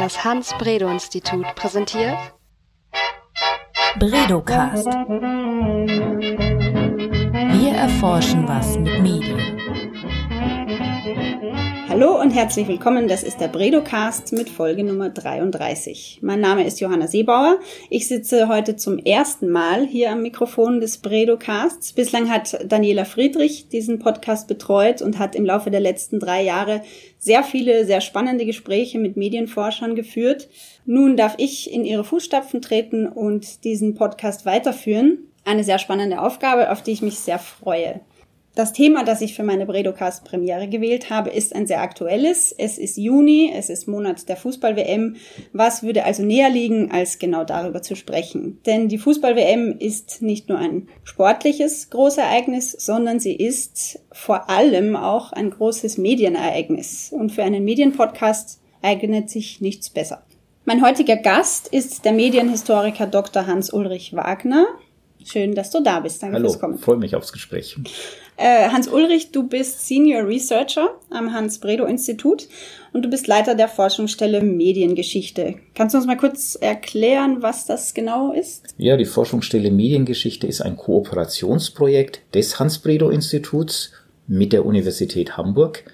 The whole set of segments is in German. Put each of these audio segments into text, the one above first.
Das Hans-Bredow-Institut präsentiert Bredocast. Wir erforschen was mit Medien. Hallo und herzlich willkommen. Das ist der Bredocast mit Folge Nummer 33. Mein Name ist Johanna Seebauer. Ich sitze heute zum ersten Mal hier am Mikrofon des Bredocasts. Bislang hat Daniela Friedrich diesen Podcast betreut und hat im Laufe der letzten drei Jahre sehr viele, sehr spannende Gespräche mit Medienforschern geführt. Nun darf ich in ihre Fußstapfen treten und diesen Podcast weiterführen. Eine sehr spannende Aufgabe, auf die ich mich sehr freue. Das Thema, das ich für meine Bredocast-Premiere gewählt habe, ist ein sehr aktuelles. Es ist Juni, es ist Monat der Fußball-WM. Was würde also näher liegen, als genau darüber zu sprechen? Denn die Fußball-WM ist nicht nur ein sportliches Großereignis, sondern sie ist vor allem auch ein großes Medienereignis. Und für einen Medienpodcast eignet sich nichts besser. Mein heutiger Gast ist der Medienhistoriker Dr. Hans-Ulrich Wagner. Schön, dass du da bist. Danke Hallo, fürs Kommen. freue mich aufs Gespräch. Äh, Hans Ulrich, du bist Senior Researcher am Hans-Bredow-Institut und du bist Leiter der Forschungsstelle Mediengeschichte. Kannst du uns mal kurz erklären, was das genau ist? Ja, die Forschungsstelle Mediengeschichte ist ein Kooperationsprojekt des Hans-Bredow-Instituts mit der Universität Hamburg.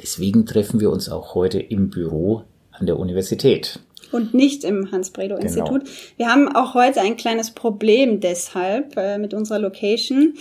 Deswegen treffen wir uns auch heute im Büro an der Universität und nicht im Hans-Bredow-Institut. Genau. Wir haben auch heute ein kleines Problem deshalb äh, mit unserer Location.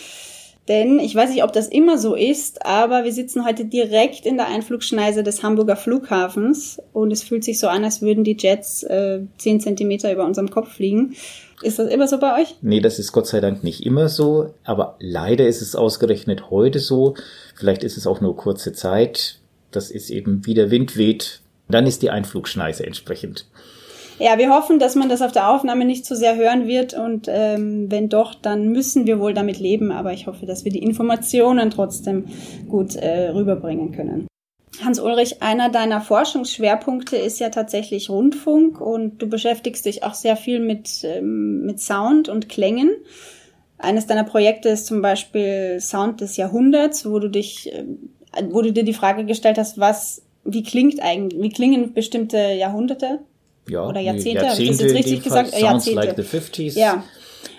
Denn ich weiß nicht, ob das immer so ist, aber wir sitzen heute direkt in der Einflugschneise des Hamburger Flughafens und es fühlt sich so an, als würden die Jets äh, zehn Zentimeter über unserem Kopf fliegen. Ist das immer so bei euch? Nee, das ist Gott sei Dank nicht immer so, aber leider ist es ausgerechnet heute so. Vielleicht ist es auch nur kurze Zeit. Das ist eben, wie der Wind weht, dann ist die Einflugschneise entsprechend. Ja, wir hoffen, dass man das auf der Aufnahme nicht zu sehr hören wird und ähm, wenn doch, dann müssen wir wohl damit leben, aber ich hoffe, dass wir die Informationen trotzdem gut äh, rüberbringen können. Hans-Ulrich, einer deiner Forschungsschwerpunkte ist ja tatsächlich Rundfunk und du beschäftigst dich auch sehr viel mit, ähm, mit Sound und Klängen. Eines deiner Projekte ist zum Beispiel Sound des Jahrhunderts, wo du dich, äh, wo du dir die Frage gestellt hast, was, wie klingt eigentlich, wie klingen bestimmte Jahrhunderte? Ja, oder Jahrzehnte, Jahrzehnte habe ich das jetzt richtig gesagt? Sounds Jahrzehnte. like the 50s. Ja.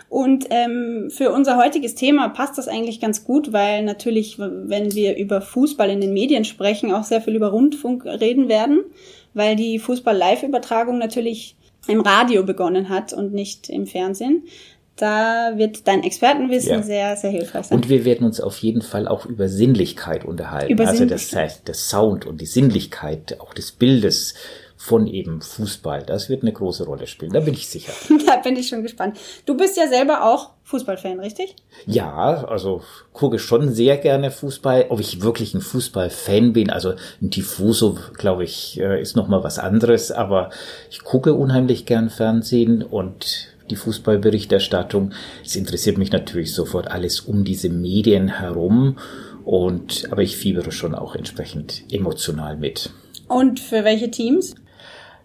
Und ähm, für unser heutiges Thema passt das eigentlich ganz gut, weil natürlich, wenn wir über Fußball in den Medien sprechen, auch sehr viel über Rundfunk reden werden, weil die Fußball-Live-Übertragung natürlich im Radio begonnen hat und nicht im Fernsehen. Da wird dein Expertenwissen ja. sehr, sehr hilfreich sein. Und wir werden uns auf jeden Fall auch über Sinnlichkeit unterhalten. Über also das heißt, der Sound und die Sinnlichkeit auch des Bildes von eben Fußball. Das wird eine große Rolle spielen, da bin ich sicher. da bin ich schon gespannt. Du bist ja selber auch Fußballfan, richtig? Ja, also gucke schon sehr gerne Fußball. Ob ich wirklich ein Fußballfan bin, also ein Tifoso, glaube ich, äh, ist noch mal was anderes. Aber ich gucke unheimlich gern Fernsehen und die Fußballberichterstattung. Es interessiert mich natürlich sofort alles um diese Medien herum. Und, aber ich fiebere schon auch entsprechend emotional mit. Und für welche Teams?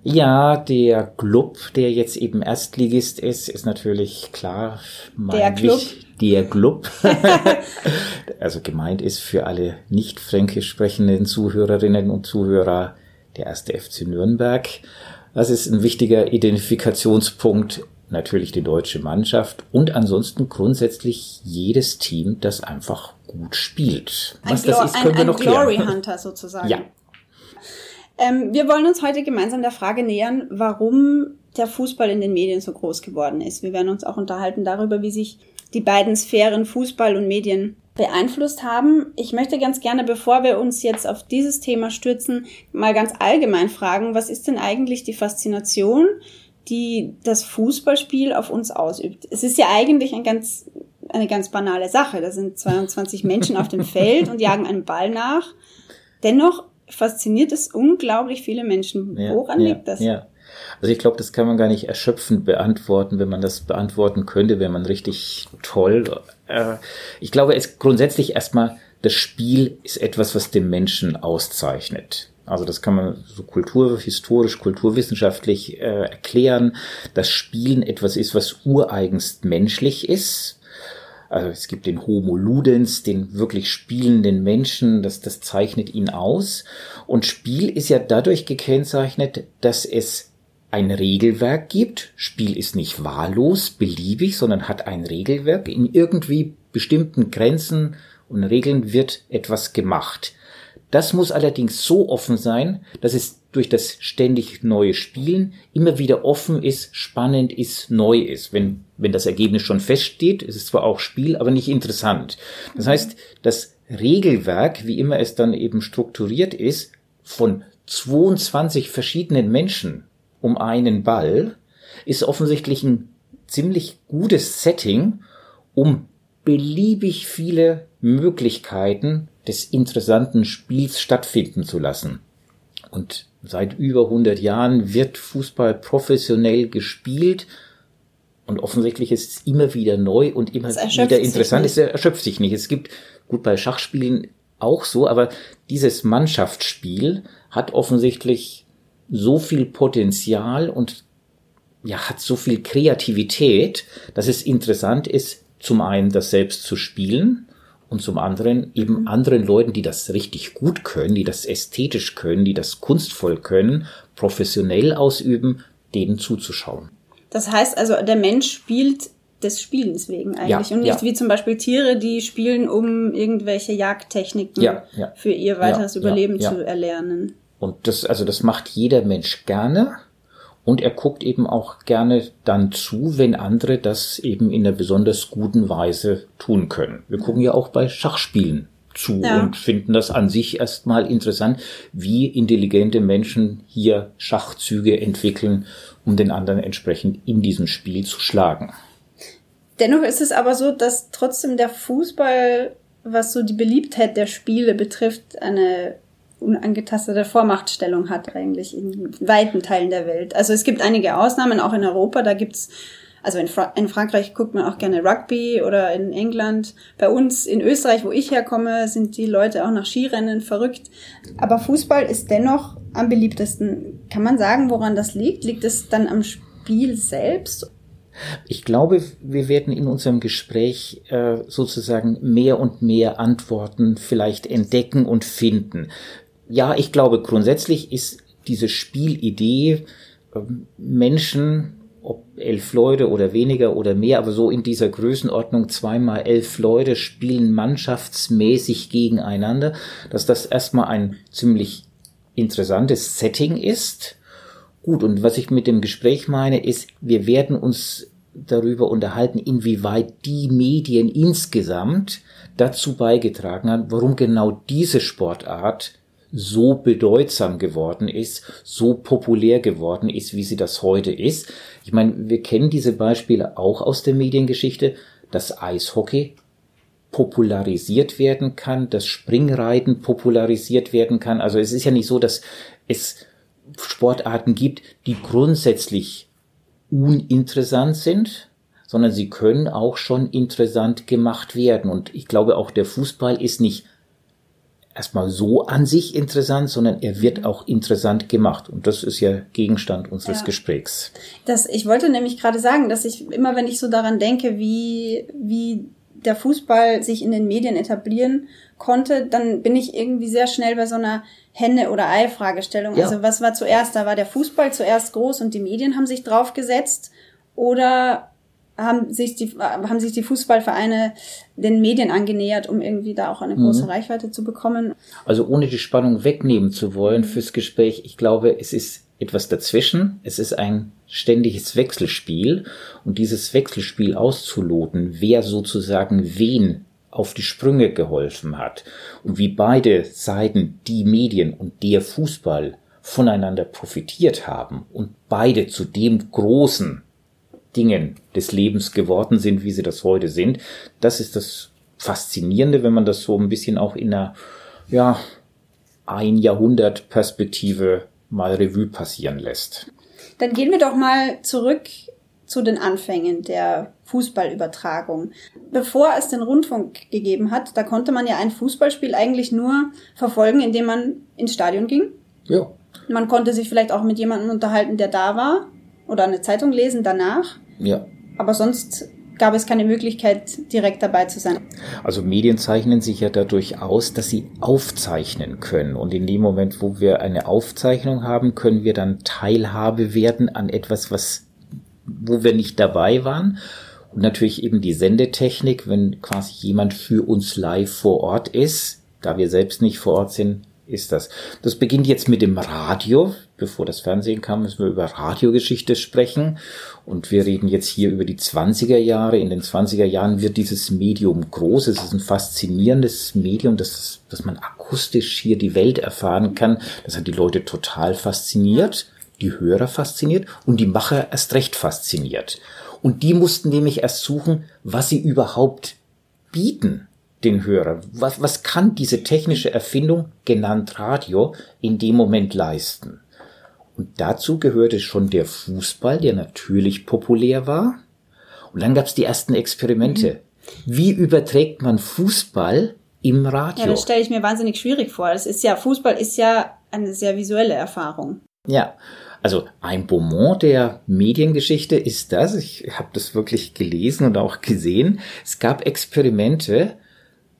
Ja, der Club, der jetzt eben Erstligist ist, ist natürlich klar. Der Club. Der Club. also gemeint ist für alle nicht fränkisch sprechenden Zuhörerinnen und Zuhörer der erste FC Nürnberg. Das ist ein wichtiger Identifikationspunkt. Natürlich die deutsche Mannschaft und ansonsten grundsätzlich jedes Team, das einfach gut spielt. Was ein das ist, können ein, wir noch ein Glory klären. Hunter sozusagen. Ja, ähm, wir wollen uns heute gemeinsam der Frage nähern, warum der Fußball in den Medien so groß geworden ist. Wir werden uns auch unterhalten darüber, wie sich die beiden Sphären Fußball und Medien beeinflusst haben. Ich möchte ganz gerne, bevor wir uns jetzt auf dieses Thema stürzen, mal ganz allgemein fragen, was ist denn eigentlich die Faszination, die das Fußballspiel auf uns ausübt? Es ist ja eigentlich ein ganz, eine ganz banale Sache. Da sind 22 Menschen auf dem Feld und jagen einen Ball nach. Dennoch fasziniert es unglaublich viele Menschen. Ja, Woran ja, liegt das? Ja. Also ich glaube, das kann man gar nicht erschöpfend beantworten. Wenn man das beantworten könnte, wäre man richtig toll. Äh, ich glaube, es grundsätzlich erstmal, das Spiel ist etwas, was den Menschen auszeichnet. Also das kann man so kulturhistorisch, kulturwissenschaftlich äh, erklären, dass Spielen etwas ist, was ureigenst menschlich ist also es gibt den Homo Ludens, den wirklich spielenden Menschen, das, das zeichnet ihn aus. Und Spiel ist ja dadurch gekennzeichnet, dass es ein Regelwerk gibt. Spiel ist nicht wahllos, beliebig, sondern hat ein Regelwerk. In irgendwie bestimmten Grenzen und Regeln wird etwas gemacht. Das muss allerdings so offen sein, dass es durch das ständig neue Spielen immer wieder offen ist, spannend ist, neu ist. Wenn, wenn das Ergebnis schon feststeht, ist es zwar auch Spiel, aber nicht interessant. Das heißt, das Regelwerk, wie immer es dann eben strukturiert ist, von 22 verschiedenen Menschen um einen Ball, ist offensichtlich ein ziemlich gutes Setting, um beliebig viele Möglichkeiten des interessanten Spiels stattfinden zu lassen. Und seit über 100 Jahren wird Fußball professionell gespielt und offensichtlich ist es immer wieder neu und immer wieder interessant. Es erschöpft sich nicht. Es gibt, gut, bei Schachspielen auch so, aber dieses Mannschaftsspiel hat offensichtlich so viel Potenzial und ja, hat so viel Kreativität, dass es interessant ist, zum einen das selbst zu spielen und zum anderen eben anderen Leuten, die das richtig gut können, die das ästhetisch können, die das kunstvoll können, professionell ausüben, denen zuzuschauen. Das heißt also, der Mensch spielt des Spielens wegen eigentlich ja, und nicht ja. wie zum Beispiel Tiere, die spielen, um irgendwelche Jagdtechniken ja, für ihr weiteres Überleben zu erlernen. Und das, also das macht jeder Mensch gerne. Und er guckt eben auch gerne dann zu, wenn andere das eben in einer besonders guten Weise tun können. Wir gucken ja auch bei Schachspielen zu ja. und finden das an sich erstmal interessant, wie intelligente Menschen hier Schachzüge entwickeln, um den anderen entsprechend in diesem Spiel zu schlagen. Dennoch ist es aber so, dass trotzdem der Fußball, was so die Beliebtheit der Spiele betrifft, eine unangetastete Vormachtstellung hat eigentlich in weiten Teilen der Welt. Also es gibt einige Ausnahmen, auch in Europa, da gibt's also in, Fra in, Frankreich guckt man auch gerne Rugby oder in England. Bei uns in Österreich, wo ich herkomme, sind die Leute auch nach Skirennen verrückt. Aber Fußball ist dennoch am beliebtesten. Kann man sagen, woran das liegt? Liegt es dann am Spiel selbst? Ich glaube, wir werden in unserem Gespräch äh, sozusagen mehr und mehr Antworten vielleicht entdecken und finden ja, ich glaube, grundsätzlich ist diese Spielidee, ähm, Menschen, ob elf Leute oder weniger oder mehr, aber so in dieser Größenordnung zweimal elf Leute spielen mannschaftsmäßig gegeneinander, dass das erstmal ein ziemlich interessantes Setting ist. Gut, und was ich mit dem Gespräch meine, ist, wir werden uns darüber unterhalten, inwieweit die Medien insgesamt dazu beigetragen haben, warum genau diese Sportart so bedeutsam geworden ist, so populär geworden ist, wie sie das heute ist. Ich meine, wir kennen diese Beispiele auch aus der Mediengeschichte, dass Eishockey popularisiert werden kann, dass Springreiten popularisiert werden kann. Also es ist ja nicht so, dass es Sportarten gibt, die grundsätzlich uninteressant sind, sondern sie können auch schon interessant gemacht werden. Und ich glaube, auch der Fußball ist nicht erstmal so an sich interessant, sondern er wird auch interessant gemacht. Und das ist ja Gegenstand unseres ja. Gesprächs. Das, ich wollte nämlich gerade sagen, dass ich immer, wenn ich so daran denke, wie, wie der Fußball sich in den Medien etablieren konnte, dann bin ich irgendwie sehr schnell bei so einer Henne- oder Ei-Fragestellung. Ja. Also was war zuerst? Da war der Fußball zuerst groß und die Medien haben sich draufgesetzt oder haben sich die, haben sich die Fußballvereine den Medien angenähert, um irgendwie da auch eine große mhm. Reichweite zu bekommen. Also ohne die Spannung wegnehmen zu wollen fürs Gespräch, ich glaube, es ist etwas dazwischen. Es ist ein ständiges Wechselspiel und dieses Wechselspiel auszuloten, wer sozusagen wen auf die Sprünge geholfen hat und wie beide Seiten, die Medien und der Fußball, voneinander profitiert haben und beide zu dem großen Dingen des Lebens geworden sind, wie sie das heute sind. Das ist das Faszinierende, wenn man das so ein bisschen auch in einer, ja, ein Jahrhundert Perspektive mal Revue passieren lässt. Dann gehen wir doch mal zurück zu den Anfängen der Fußballübertragung. Bevor es den Rundfunk gegeben hat, da konnte man ja ein Fußballspiel eigentlich nur verfolgen, indem man ins Stadion ging. Ja. Man konnte sich vielleicht auch mit jemandem unterhalten, der da war oder eine Zeitung lesen danach. Ja. Aber sonst gab es keine Möglichkeit, direkt dabei zu sein. Also Medien zeichnen sich ja dadurch aus, dass sie aufzeichnen können. Und in dem Moment, wo wir eine Aufzeichnung haben, können wir dann Teilhabe werden an etwas, was, wo wir nicht dabei waren. Und natürlich eben die Sendetechnik, wenn quasi jemand für uns live vor Ort ist, da wir selbst nicht vor Ort sind, ist das. Das beginnt jetzt mit dem Radio. Bevor das Fernsehen kam, müssen wir über Radiogeschichte sprechen. Und wir reden jetzt hier über die 20er Jahre. In den 20er Jahren wird dieses Medium groß. Es ist ein faszinierendes Medium, das, dass man akustisch hier die Welt erfahren kann. Das hat die Leute total fasziniert, die Hörer fasziniert und die Macher erst recht fasziniert. Und die mussten nämlich erst suchen, was sie überhaupt bieten den Hörer. Was, was kann diese technische Erfindung, genannt Radio, in dem Moment leisten? Und dazu gehörte schon der Fußball, der natürlich populär war. Und dann gab es die ersten Experimente. Wie überträgt man Fußball im Radio? Ja, das stelle ich mir wahnsinnig schwierig vor. Das ist ja, Fußball ist ja eine sehr visuelle Erfahrung. Ja, also ein Beaumont der Mediengeschichte ist das. Ich habe das wirklich gelesen und auch gesehen. Es gab Experimente,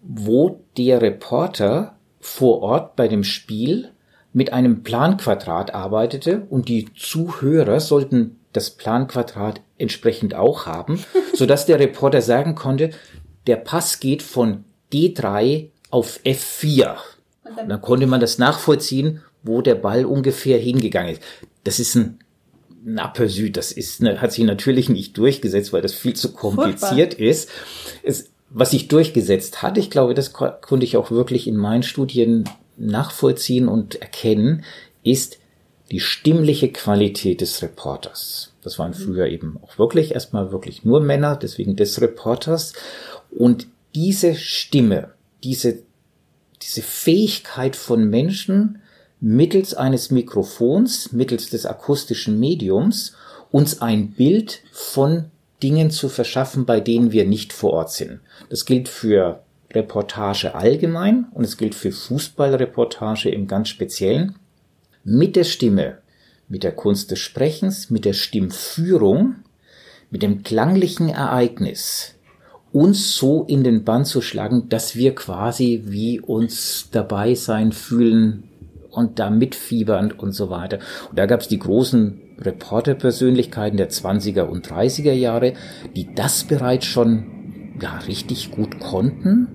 wo der Reporter vor Ort bei dem Spiel mit einem Planquadrat arbeitete und die Zuhörer sollten das Planquadrat entsprechend auch haben, so dass der Reporter sagen konnte, der Pass geht von D3 auf F4. Und dann konnte man das nachvollziehen, wo der Ball ungefähr hingegangen ist. Das ist ein ein Aperçu, das ist, hat sich natürlich nicht durchgesetzt, weil das viel zu kompliziert Furchtbar. ist. Es, was sich durchgesetzt hat, ich glaube, das konnte ich auch wirklich in meinen Studien nachvollziehen und erkennen, ist die stimmliche Qualität des Reporters. Das waren früher eben auch wirklich erstmal wirklich nur Männer, deswegen des Reporters. Und diese Stimme, diese, diese Fähigkeit von Menschen, mittels eines Mikrofons, mittels des akustischen Mediums, uns ein Bild von Dingen zu verschaffen, bei denen wir nicht vor Ort sind. Das gilt für Reportage allgemein und es gilt für Fußballreportage im ganz Speziellen. Mit der Stimme, mit der Kunst des Sprechens, mit der Stimmführung, mit dem klanglichen Ereignis uns so in den Bann zu schlagen, dass wir quasi wie uns dabei sein fühlen und da mitfiebern und so weiter. Und da gab es die großen Reporterpersönlichkeiten der 20er und 30er Jahre, die das bereits schon ja, richtig gut konnten.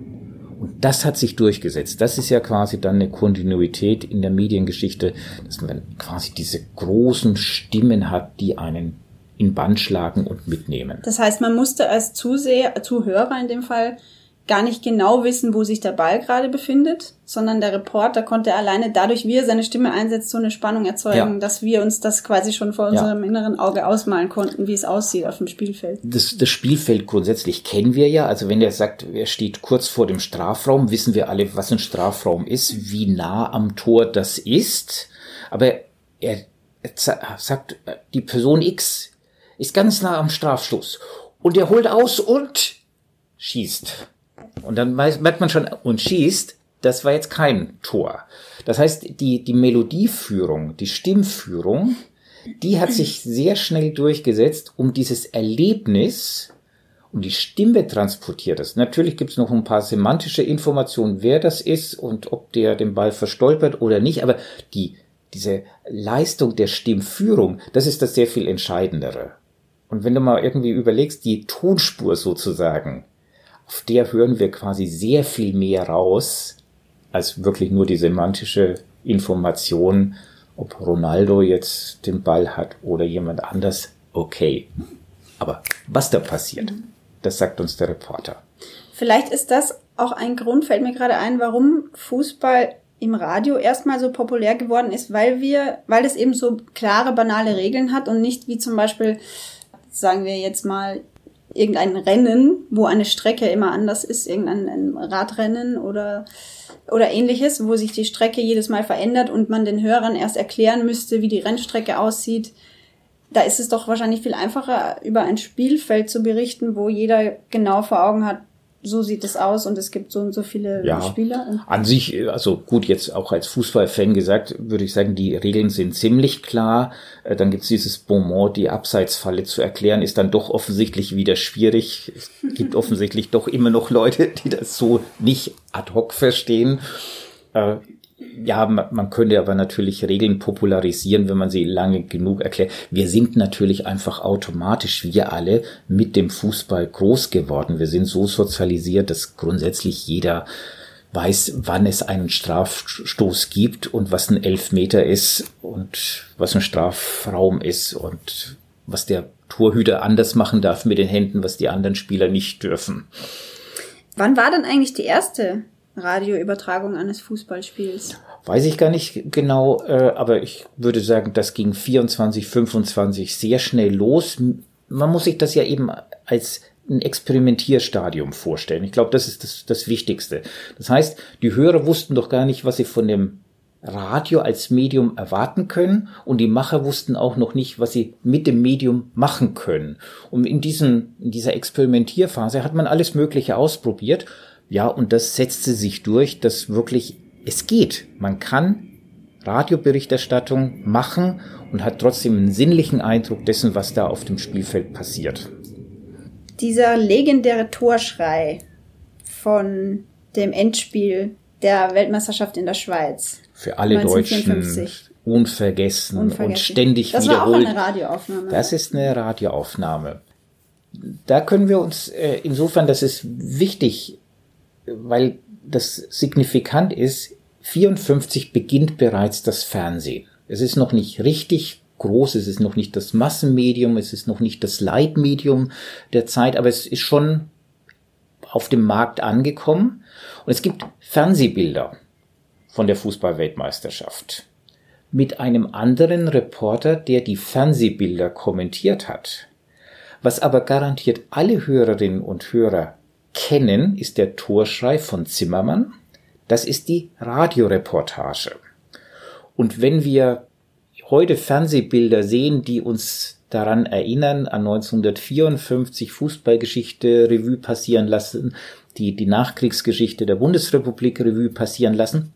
Und das hat sich durchgesetzt. Das ist ja quasi dann eine Kontinuität in der Mediengeschichte, dass man quasi diese großen Stimmen hat, die einen in Band schlagen und mitnehmen. Das heißt, man musste als Zuseher, Zuhörer in dem Fall gar nicht genau wissen, wo sich der Ball gerade befindet, sondern der Reporter konnte alleine dadurch, wie er seine Stimme einsetzt, so eine Spannung erzeugen, ja. dass wir uns das quasi schon vor unserem ja. inneren Auge ausmalen konnten, wie es aussieht auf dem Spielfeld. Das, das Spielfeld grundsätzlich kennen wir ja. Also wenn der sagt, er steht kurz vor dem Strafraum, wissen wir alle, was ein Strafraum ist, wie nah am Tor das ist. Aber er, er sagt, die Person X ist ganz nah am Strafschluss und er holt aus und schießt. Und dann merkt man schon, und schießt, das war jetzt kein Tor. Das heißt, die, die Melodieführung, die Stimmführung, die hat sich sehr schnell durchgesetzt, um dieses Erlebnis, um die Stimme transportiert es. Natürlich gibt es noch ein paar semantische Informationen, wer das ist und ob der den Ball verstolpert oder nicht, aber die, diese Leistung der Stimmführung, das ist das sehr viel Entscheidendere. Und wenn du mal irgendwie überlegst, die Tonspur sozusagen, auf der hören wir quasi sehr viel mehr raus, als wirklich nur die semantische Information, ob Ronaldo jetzt den Ball hat oder jemand anders, okay. Aber was da passiert, das sagt uns der Reporter. Vielleicht ist das auch ein Grund, fällt mir gerade ein, warum Fußball im Radio erstmal so populär geworden ist, weil wir, weil es eben so klare, banale Regeln hat und nicht wie zum Beispiel, sagen wir jetzt mal, irgendein Rennen, wo eine Strecke immer anders ist, irgendein Radrennen oder, oder ähnliches, wo sich die Strecke jedes Mal verändert und man den Hörern erst erklären müsste, wie die Rennstrecke aussieht. Da ist es doch wahrscheinlich viel einfacher, über ein Spielfeld zu berichten, wo jeder genau vor Augen hat, so sieht es aus und es gibt so und so viele Ja. Spieler. An sich, also gut, jetzt auch als Fußballfan gesagt, würde ich sagen, die Regeln sind ziemlich klar. Äh, Dann gibt's dieses Bonmot, die Abseitsfalle zu erklären, ist dann doch offensichtlich wieder schwierig. Es gibt offensichtlich doch immer noch Leute, die das so nicht ad hoc verstehen. Ja, ma- man könnte aber natürlich Regeln popularisieren, wenn man sie lange genug erklärt. Wir sind natürlich einfach automatisch, wir alle, mit dem Fußball groß geworden. Wir sind so sozialisiert, dass grundsätzlich jeder weiß, wann es einen Strafstoß gibt und was ein Elfmeter ist und was ein Strafraum ist und was der Torhüter anders machen darf mit den Händen, was die anderen Spieler nicht dürfen. Wann war denn eigentlich die erste Radioübertragung eines Fußballspiels? Weiß ich gar nicht genau, äh, aber ich würde sagen, das ging 24, 25 sehr schnell los. Man muss sich das ja eben als ein Experimentierstadium vorstellen. Ich glaube, das ist das, das Wichtigste. Das heißt, die Hörer wussten doch gar nicht, was sie von dem Radio als Medium erwarten können und die Macher wussten auch noch nicht, was sie mit dem Medium machen können. Und in, diesen, in dieser Experimentierphase hat man alles Mögliche ausprobiert. Ja, und das setzte sich durch, dass wirklich es geht. Man kann Radioberichterstattung machen und hat trotzdem einen sinnlichen Eindruck dessen, was da auf dem Spielfeld passiert. Dieser legendäre Torschrei von dem Endspiel der Weltmeisterschaft in der Schweiz. Für alle Deutschen 1954. unvergessen, und Unvergessen. ständig Das war auch wiederholt. eine Radioaufnahme. Das ist eine Radioaufnahme. Da können wir uns äh, insofern, das ist wichtig, weil das signifikant ist, 54 beginnt bereits das Fernsehen. Es ist noch nicht richtig groß, es ist noch nicht das Massenmedium, es ist noch nicht das Leitmedium der Zeit, aber es ist schon auf dem Markt angekommen. Und es gibt Fernsehbilder von der Fußballweltmeisterschaft mit einem anderen Reporter, der die Fernsehbilder kommentiert hat. Was aber garantiert alle Hörerinnen und Hörer kennen, ist der Torschrei von Zimmermann. Das ist die Radioreportage. Und wenn wir heute Fernsehbilder sehen, die uns daran erinnern, an 1954 Fußballgeschichte Revue passieren lassen, die die Nachkriegsgeschichte der Bundesrepublik Revue passieren lassen,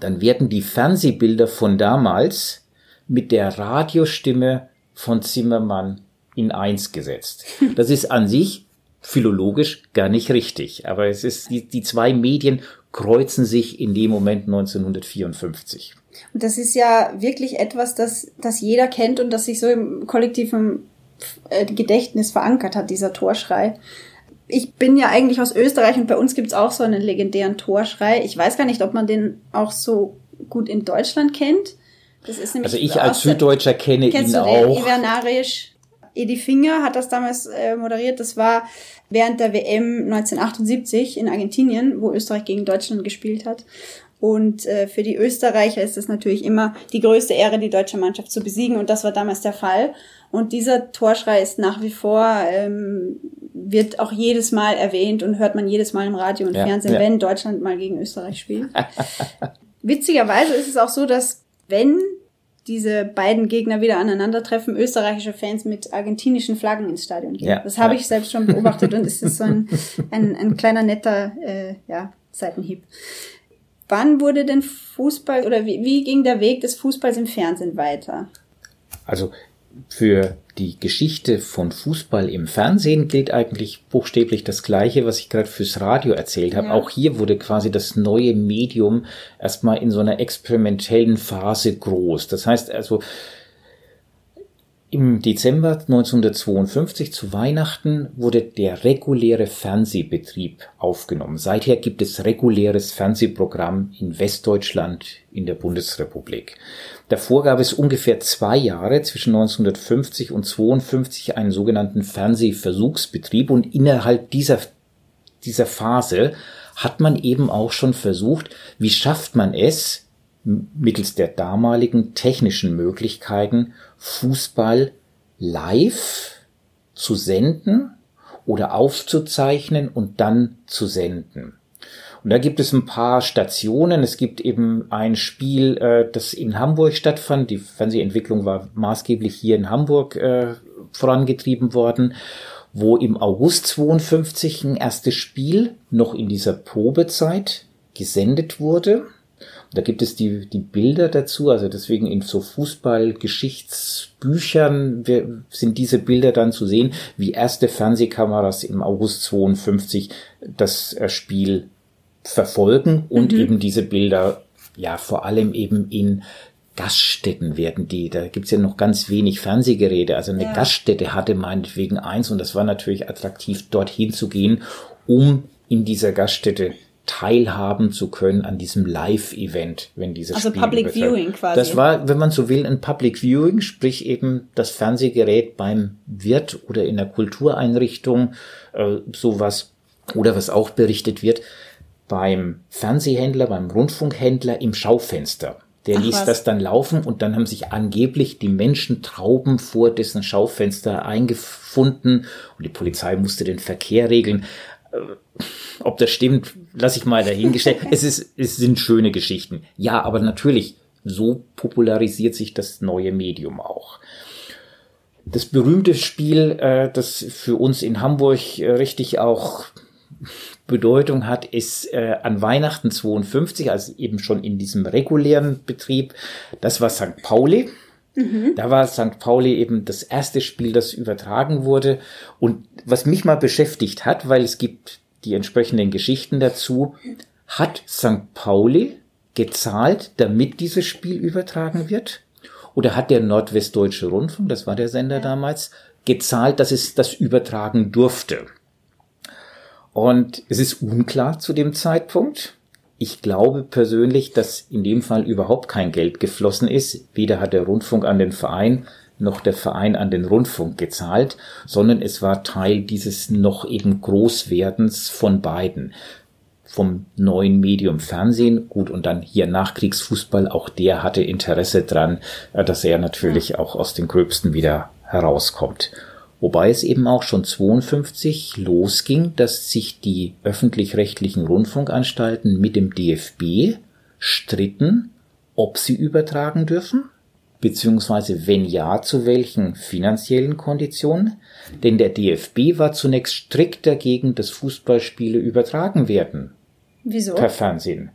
dann werden die Fernsehbilder von damals mit der Radiostimme von Zimmermann in eins gesetzt. Das ist an sich philologisch gar nicht richtig, aber es ist, die, die zwei Medien kreuzen sich in dem Moment 1954. Und das ist ja wirklich etwas, das, das jeder kennt und das sich so im kollektiven äh, Gedächtnis verankert hat, dieser Torschrei. Ich bin ja eigentlich aus Österreich und bei uns gibt's auch so einen legendären Torschrei. Ich weiß gar nicht, ob man den auch so gut in Deutschland kennt. Das ist nämlich Also ich als Süddeutscher kenne ihn auch. Ivernarisch. Edi Finger hat das damals äh, moderiert. Das war während der WM 1978 in Argentinien, wo Österreich gegen Deutschland gespielt hat. Und äh, für die Österreicher ist es natürlich immer die größte Ehre, die deutsche Mannschaft zu besiegen. Und das war damals der Fall. Und dieser Torschrei ist nach wie vor, ähm, wird auch jedes Mal erwähnt und hört man jedes Mal im Radio und Ja, Fernsehen, ja. wenn Deutschland mal gegen Österreich spielt. Witzigerweise ist es auch so, dass wenn diese beiden Gegner wieder aneinandertreffen, österreichische Fans mit argentinischen Flaggen ins Stadion gehen. Ja, das habe ja. ich selbst schon beobachtet und es ist so ein, ein, ein kleiner netter äh, ja, Seitenhieb. Wann wurde denn Fußball oder wie, wie ging der Weg des Fußballs im Fernsehen weiter? Also für die Geschichte von Fußball im Fernsehen gilt eigentlich buchstäblich das Gleiche, was ich gerade fürs Radio erzählt habe. Ja. Auch hier wurde quasi das neue Medium erstmal in so einer experimentellen Phase groß. Das heißt also, im Dezember 1952 zu Weihnachten wurde der reguläre Fernsehbetrieb aufgenommen. Seither gibt es reguläres Fernsehprogramm in Westdeutschland in der Bundesrepublik. Davor gab es ungefähr zwei Jahre zwischen 1950 und 52 einen sogenannten Fernsehversuchsbetrieb und innerhalb dieser dieser Phase hat man eben auch schon versucht, wie schafft man es, mittels der damaligen technischen Möglichkeiten Fußball live zu senden oder aufzuzeichnen und dann zu senden. Und da gibt es ein paar Stationen. Es gibt eben ein Spiel, äh, das in Hamburg stattfand. Die Fernsehentwicklung war maßgeblich hier in Hamburg äh, vorangetrieben worden. wo im August 52 ein erstes Spiel noch in dieser Probezeit gesendet wurde. Da gibt es die, die Bilder dazu, also deswegen in so Fußballgeschichtsbüchern sind diese Bilder dann zu sehen, wie erste Fernsehkameras im August 52 das äh, Spiel verfolgen und mhm. eben diese Bilder ja vor allem eben in Gaststätten werden die, da gibt's ja noch ganz wenig Fernsehgeräte. Also eine ja. Gaststätte hatte meinetwegen eins und das war natürlich attraktiv, dorthin zu gehen, um in dieser Gaststätte teilhaben zu können an diesem Live-Event, wenn dieses also Spiel Public übertragen. Viewing quasi. Das war, wenn man so will, ein Public Viewing, sprich eben das Fernsehgerät beim Wirt oder in der Kultureinrichtung, äh, sowas. Oder was auch berichtet wird, beim Fernsehhändler, beim Rundfunkhändler im Schaufenster. Der Ach, ließ was? das dann laufen und dann haben sich angeblich die Menschen Trauben vor dessen Schaufenster eingefunden und die Polizei musste den Verkehr regeln. Ob das stimmt, lasse ich mal dahingestellt. es, ist, es sind schöne Geschichten. Ja, aber natürlich, so popularisiert sich das neue Medium auch. Das berühmte Spiel, äh, das für uns in Hamburg äh, richtig auch Bedeutung hat, ist äh, an Weihnachten 52, also eben schon in diesem regulären Betrieb, das war St. Pauli. Mhm. Da war St. Pauli eben das erste Spiel, das übertragen wurde. Und was mich mal beschäftigt hat, weil es gibt die entsprechenden Geschichten dazu, hat St. Pauli gezahlt, damit dieses Spiel übertragen wird? Oder hat der Nordwestdeutsche Rundfunk, das war der Sender damals, gezahlt, dass es das übertragen durfte? Und es ist unklar zu dem Zeitpunkt. Ich glaube persönlich, dass in dem Fall überhaupt kein Geld geflossen ist. Weder hat der Rundfunk an den Verein noch der Verein an den Rundfunk gezahlt, sondern es war Teil dieses noch eben Großwerdens von beiden. Vom neuen Medium Fernsehen, gut, und dann hier Nachkriegsfußball, auch der hatte Interesse dran, äh, dass er natürlich auch aus den Gröbsten wieder herauskommt. Wobei es eben auch schon 52 losging, dass sich die öffentlich-rechtlichen Rundfunkanstalten mit dem DFB stritten, ob sie übertragen dürfen, beziehungsweise wenn ja, zu welchen finanziellen Konditionen. Denn der DFB war zunächst strikt dagegen, dass Fußballspiele übertragen werden. Wieso? Per Fernsehen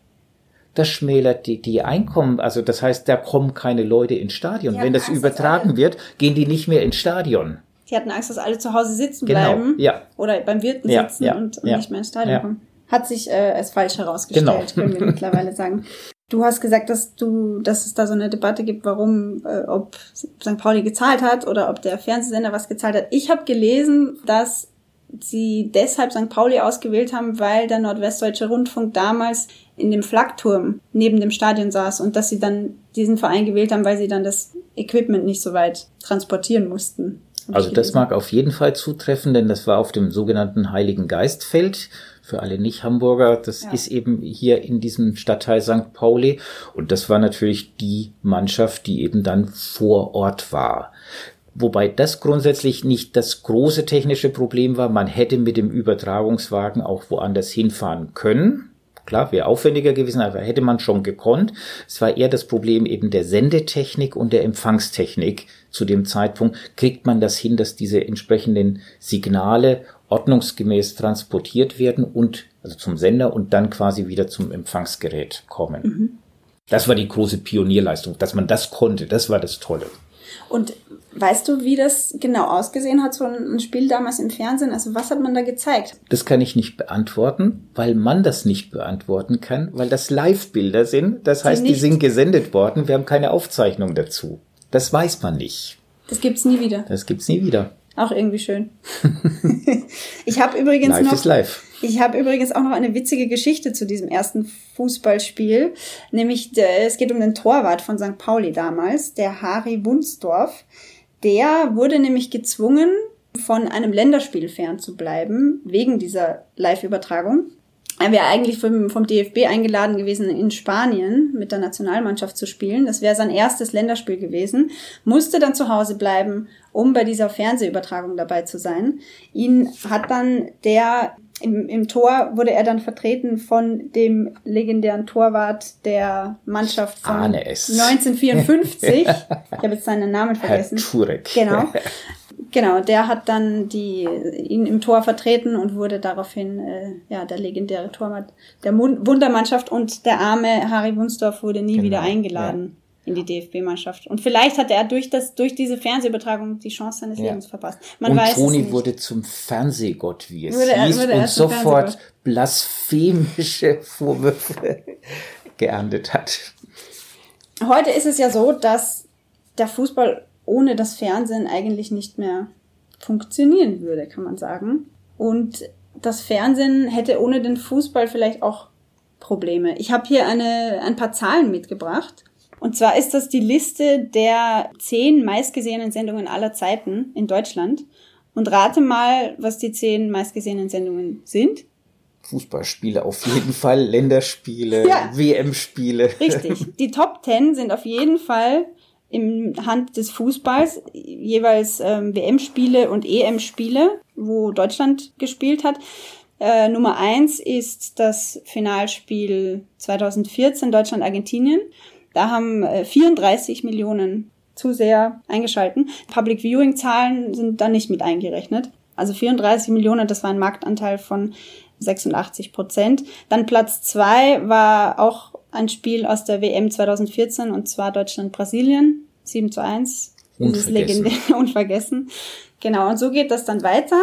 das schmälert die, die Einkommen. Also das heißt, da kommen keine Leute ins Stadion. Ja, Wenn das übertragen wird, gehen die nicht mehr ins Stadion. Die hatten Angst, dass alle zu Hause sitzen genau, bleiben. Ja. Oder beim Wirten ja, sitzen ja, und, und nicht mehr ins Stadion kommen. Hat sich äh, als falsch herausgestellt, genau. können wir mittlerweile sagen. Du hast gesagt, dass du, dass es da so eine Debatte gibt, warum, äh, ob St. Pauli gezahlt hat oder ob der Fernsehsender was gezahlt hat. Ich habe gelesen, dass sie deshalb St. Pauli ausgewählt haben, weil der Nordwestdeutsche Rundfunk damals in dem Flakturm neben dem Stadion saß und dass sie dann diesen Verein gewählt haben, weil sie dann das Equipment nicht so weit transportieren mussten. Also das mag auf jeden Fall zutreffen, denn das war auf dem sogenannten Heiligen Geistfeld. Für alle Nicht-Hamburger, das ja. ist eben hier in diesem Stadtteil St. Pauli. Und das war natürlich die Mannschaft, die eben dann vor Ort war. Wobei das grundsätzlich nicht das große technische Problem war. Man hätte mit dem Übertragungswagen auch woanders hinfahren können. Klar, wäre aufwendiger gewesen, aber hätte man schon gekonnt. Es war eher das Problem eben der Sendetechnik und der Empfangstechnik. Zu dem Zeitpunkt kriegt man das hin, dass diese entsprechenden Signale ordnungsgemäß transportiert werden und also zum Sender und dann quasi wieder zum Empfangsgerät kommen. Mhm. Das war die große Pionierleistung, dass man das konnte. Das war das Tolle. Und weißt du, wie das genau ausgesehen hat, so ein Spiel damals im Fernsehen? Also was hat man da gezeigt? Das kann ich nicht beantworten, weil man das nicht beantworten kann, weil das Live-Bilder sind. Das heißt, die, die sind gesendet worden. Wir haben keine Aufzeichnung dazu. Das weiß man nicht. Das gibt's nie wieder. Das gibt's nie wieder. Auch irgendwie schön. ich habe übrigens live noch. Ist live. Ich habe übrigens auch noch eine witzige Geschichte zu diesem ersten Fußballspiel. Nämlich, es geht um den Torwart von St. Pauli damals, der Harry Wunsdorf. Der wurde nämlich gezwungen, von einem Länderspiel fernzubleiben, wegen dieser Live-Übertragung. Er wäre eigentlich vom, vom DFB eingeladen gewesen, in Spanien mit der Nationalmannschaft zu spielen. Das wäre sein erstes Länderspiel gewesen. Musste dann zu Hause bleiben, um bei dieser Fernsehübertragung dabei zu sein. Ihn hat dann der im, im Tor wurde er dann vertreten von dem legendären Torwart der Mannschaft von 1954. ich habe jetzt seinen Namen vergessen. Herr Turek. Genau. Genau, der hat dann die, ihn im Tor vertreten und wurde daraufhin äh, ja, der legendäre Torwart der Wundermannschaft und der arme Harry Wunsdorf wurde nie genau, wieder eingeladen. Ja in die DFB-Mannschaft. Und vielleicht hatte er durch das, durch diese Fernsehübertragung die Chance seines ja. Lebens verpasst. Man und weiß Toni wurde zum Fernsehgott, wie es würde hieß, er, und sofort blasphemische Vorwürfe geerntet hat. Heute ist es ja so, dass der Fußball ohne das Fernsehen eigentlich nicht mehr funktionieren würde, kann man sagen. Und das Fernsehen hätte ohne den Fußball vielleicht auch Probleme. Ich habe hier eine, ein paar Zahlen mitgebracht. Und zwar ist das die Liste der zehn meistgesehenen Sendungen aller Zeiten in Deutschland. Und rate mal, was die zehn meistgesehenen Sendungen sind. Fußballspiele auf jeden Fall, Länderspiele, ja. WM-Spiele. Richtig. Die Top Ten sind auf jeden Fall im Hand des Fußballs jeweils ähm, WM-Spiele und EM-Spiele, wo Deutschland gespielt hat. Äh, Nummer eins ist das Finalspiel 2014 Deutschland-Argentinien. Da haben äh, 34 Millionen Zuseher eingeschalten. Public Viewing Zahlen sind da nicht mit eingerechnet. Also 34 Millionen, das war ein Marktanteil von 86 Prozent. Dann Platz zwei war auch ein Spiel aus der WM 2014 und zwar Deutschland-Brasilien. 7 zu 1. Dieses legendär unvergessen. Genau, und so geht das dann weiter.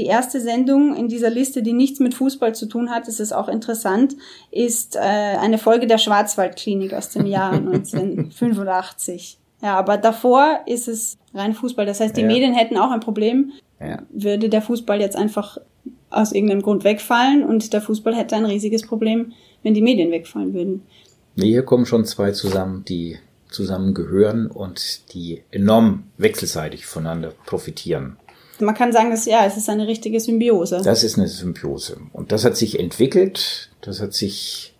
Die erste Sendung in dieser Liste, die nichts mit Fußball zu tun hat, das ist auch interessant, ist äh, eine Folge der Schwarzwaldklinik aus dem Jahr 1985. Ja, aber davor ist es rein Fußball. Das heißt, die ja. Medien hätten auch ein Problem, ja. würde der Fußball jetzt einfach aus irgendeinem Grund wegfallen und der Fußball hätte ein riesiges Problem, wenn die Medien wegfallen würden. Nee, hier kommen schon zwei zusammen, die zusammengehören und die enorm wechselseitig voneinander profitieren. Man kann sagen, dass ja, es ist eine richtige Symbiose. Das ist eine Symbiose. Und das hat sich entwickelt. Das hat sich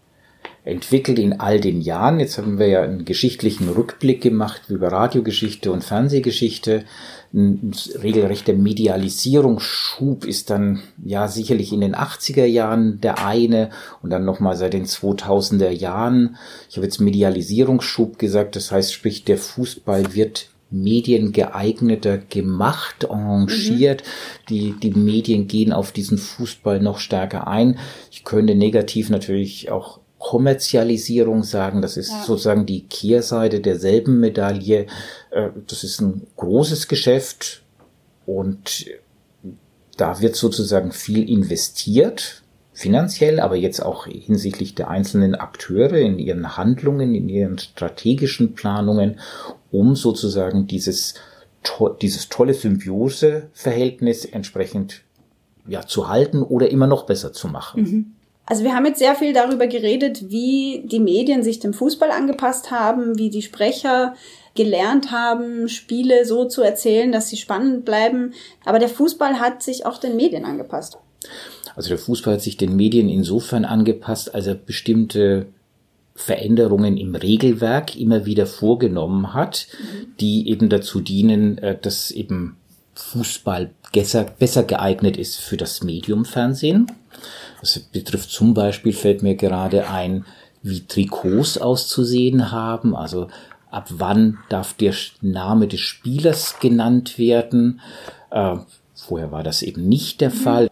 entwickelt in all den Jahren. Jetzt haben wir ja einen geschichtlichen Rückblick gemacht über Radiogeschichte und Fernsehgeschichte. Ein regelrechter Medialisierungsschub ist dann ja sicherlich in den 80er Jahren der eine und dann nochmal seit den 2000er Jahren. Ich habe jetzt Medialisierungsschub gesagt, das heißt, sprich, der Fußball wird mediengeeigneter gemacht, arrangiert. Mhm. Die, die Medien gehen auf diesen Fußball noch stärker ein. Ich könnte negativ natürlich auch Kommerzialisierung sagen. Das ist ja. sozusagen die Kehrseite derselben Medaille. Äh, das ist ein großes Geschäft und da wird sozusagen viel investiert, finanziell, aber jetzt auch hinsichtlich der einzelnen Akteure in ihren Handlungen, in ihren strategischen Planungen, um sozusagen dieses, dieses tolle Symbiose-Verhältnis entsprechend ja, zu halten oder immer noch besser zu machen. Mhm. Also wir haben jetzt sehr viel darüber geredet, wie die Medien sich dem Fußball angepasst haben, wie die Sprecher gelernt haben, Spiele so zu erzählen, dass sie spannend bleiben. Aber der Fußball hat sich auch den Medien angepasst. Also der Fußball hat sich den Medien insofern angepasst, als er bestimmte Veränderungen im Regelwerk immer wieder vorgenommen hat, mhm. die eben dazu dienen, äh, dass eben Fußball besser, besser geeignet ist für das Medium Fernsehen. Das betrifft zum Beispiel, fällt mir gerade ein, wie Trikots auszusehen haben. Also ab wann darf der Name des Spielers genannt werden. Äh, vorher war das eben nicht der mhm. Fall.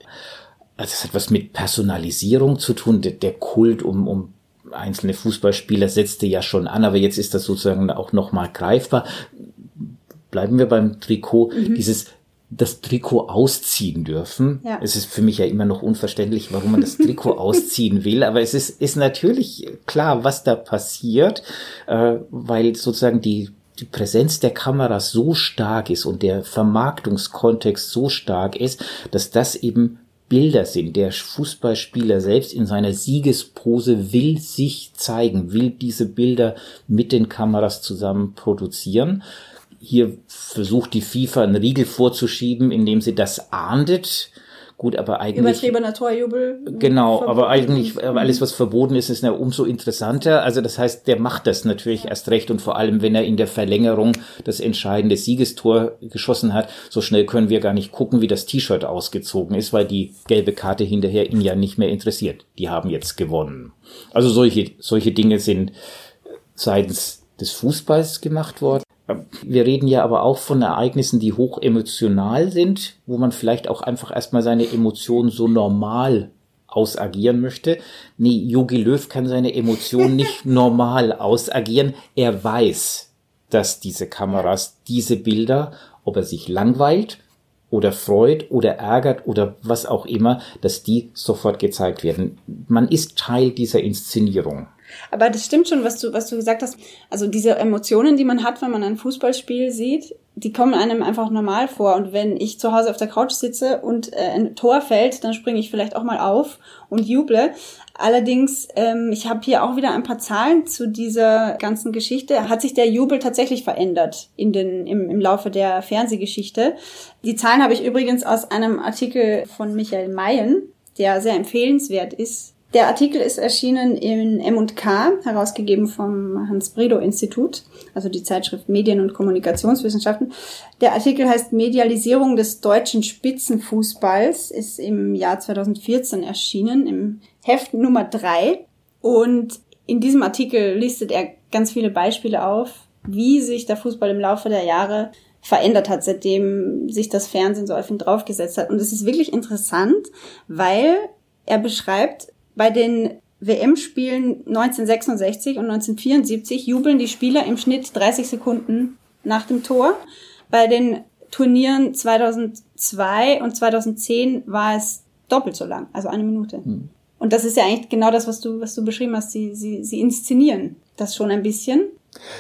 Also es hat was mit Personalisierung zu tun. Der, der Kult um, um einzelne Fußballspieler setzte ja schon an, aber jetzt ist das sozusagen auch nochmal greifbar. Bleiben wir beim Trikot. Mhm. Dieses das Trikot ausziehen dürfen. Ja. Es ist für mich ja immer noch unverständlich, warum man das Trikot ausziehen will, aber es ist, ist natürlich klar, was da passiert, äh, weil sozusagen die, die Präsenz der Kamera so stark ist und der Vermarktungskontext so stark ist, dass das eben Bilder sind. Der Fußballspieler selbst in seiner Siegespose will sich zeigen, will diese Bilder mit den Kameras zusammen produzieren hier versucht die FIFA einen Riegel vorzuschieben, indem sie das ahndet. Gut, aber eigentlich. Übertriebener Torjubel. Genau, aber eigentlich, alles, was verboten ist, ist ja umso interessanter. Also das heißt, der macht das natürlich erst recht und vor allem, wenn er in der Verlängerung das entscheidende Siegestor geschossen hat, so schnell können wir gar nicht gucken, wie das T-Shirt ausgezogen ist, weil die gelbe Karte hinterher ihn ja nicht mehr interessiert. Die haben jetzt gewonnen. Also solche, solche Dinge sind seitens des Fußballs gemacht worden. Wir reden ja aber auch von Ereignissen, die hoch emotional sind, wo man vielleicht auch einfach erstmal seine Emotionen so normal ausagieren möchte. Nee, Yogi Löw kann seine Emotionen nicht normal ausagieren. Er weiß, dass diese Kameras diese Bilder, ob er sich langweilt oder freut oder ärgert oder was auch immer, dass die sofort gezeigt werden. Man ist Teil dieser Inszenierung. Aber das stimmt schon, was du, was du gesagt hast. Also diese Emotionen, die man hat, wenn man ein Fußballspiel sieht, die kommen einem einfach normal vor. Und wenn ich zu Hause auf der Couch sitze und äh, ein Tor fällt, dann springe ich vielleicht auch mal auf und juble. Allerdings, ähm, ich habe hier auch wieder ein paar Zahlen zu dieser ganzen Geschichte. Hat sich der Jubel tatsächlich verändert in den, im, im Laufe der Fernsehgeschichte? Die Zahlen habe ich übrigens aus einem Artikel von Michael Mayen, der sehr empfehlenswert ist der Artikel ist erschienen in M&K, herausgegeben vom Hans-Bredow-Institut, also die Zeitschrift Medien- und Kommunikationswissenschaften. Der Artikel heißt Medialisierung des deutschen Spitzenfußballs, ist im Jahr 2014 erschienen, im Heft Nummer drei. Und in diesem Artikel listet er ganz viele Beispiele auf, wie sich der Fußball im Laufe der Jahre verändert hat, seitdem sich das Fernsehen so auf ihn draufgesetzt hat. Und es ist wirklich interessant, weil er beschreibt, bei den WM-Spielen 1966 und 1974 jubeln die Spieler im Schnitt 30 Sekunden nach dem Tor. Bei den Turnieren 2002 und 2010 war es doppelt so lang, also eine Minute. Hm. Und das ist ja eigentlich genau das, was du, was du beschrieben hast. Sie, sie, sie inszenieren das schon ein bisschen.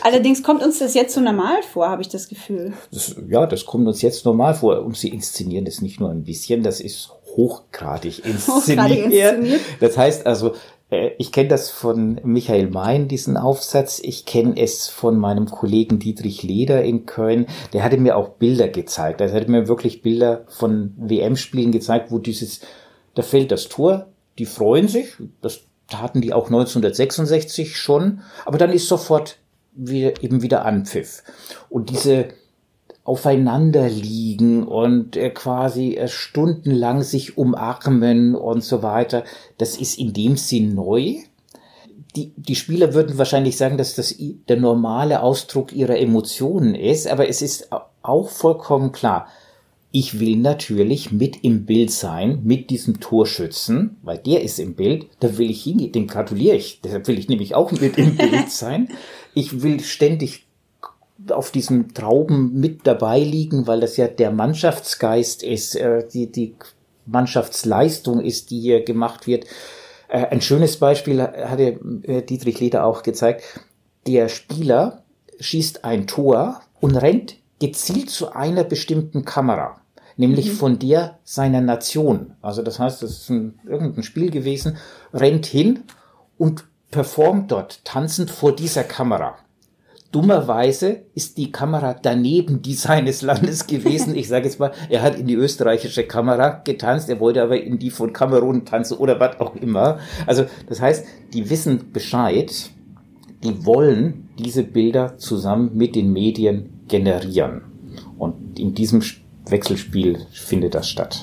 Allerdings kommt uns das jetzt so normal vor, habe ich das Gefühl. Das, ja, das kommt uns jetzt normal vor. Und sie inszenieren das nicht nur ein bisschen, das ist hochgradig inszeniert. Hochgradig inszeniert. Das heißt also, äh, ich kenne das von Michael Mayen, diesen Aufsatz. Ich kenne es von meinem Kollegen Dietrich Leder in Köln. Der hatte mir auch Bilder gezeigt. Er hatte mir wirklich Bilder von WM-Spielen gezeigt, wo dieses, da fällt das Tor, die freuen sich. Das taten die auch 1966 schon. Aber dann ist sofort wieder, eben wieder Anpfiff. Und diese, aufeinander liegen und äh, quasi äh, stundenlang sich umarmen und so weiter. Das ist in dem Sinn neu. Die, die Spieler würden wahrscheinlich sagen, dass das der normale Ausdruck ihrer Emotionen ist, aber es ist auch vollkommen klar. Ich will natürlich mit im Bild sein, mit diesem Torschützen, weil der ist im Bild, da will ich hingehen, dem gratuliere ich, deshalb will ich nämlich auch mit im Bild sein. Ich will ständig auf diesem Trauben mit dabei liegen, weil das ja der Mannschaftsgeist ist, äh, die, die Mannschaftsleistung ist, die hier gemacht wird. Äh, ein schönes Beispiel hatte äh, Dietrich Leder auch gezeigt. Der Spieler schießt ein Tor und rennt gezielt zu einer bestimmten Kamera, nämlich mhm. von der seiner Nation. Also das heißt, das ist ein, irgendein Spiel gewesen, rennt hin und performt dort tanzend vor dieser Kamera. Dummerweise ist die Kamera daneben die seines Landes gewesen. Ich sage jetzt mal, er hat in die österreichische Kamera getanzt, er wollte aber in die von Kamerun tanzen oder was auch immer. Also das heißt, die wissen Bescheid, die wollen diese Bilder zusammen mit den Medien generieren. Und in diesem Wechselspiel findet das statt.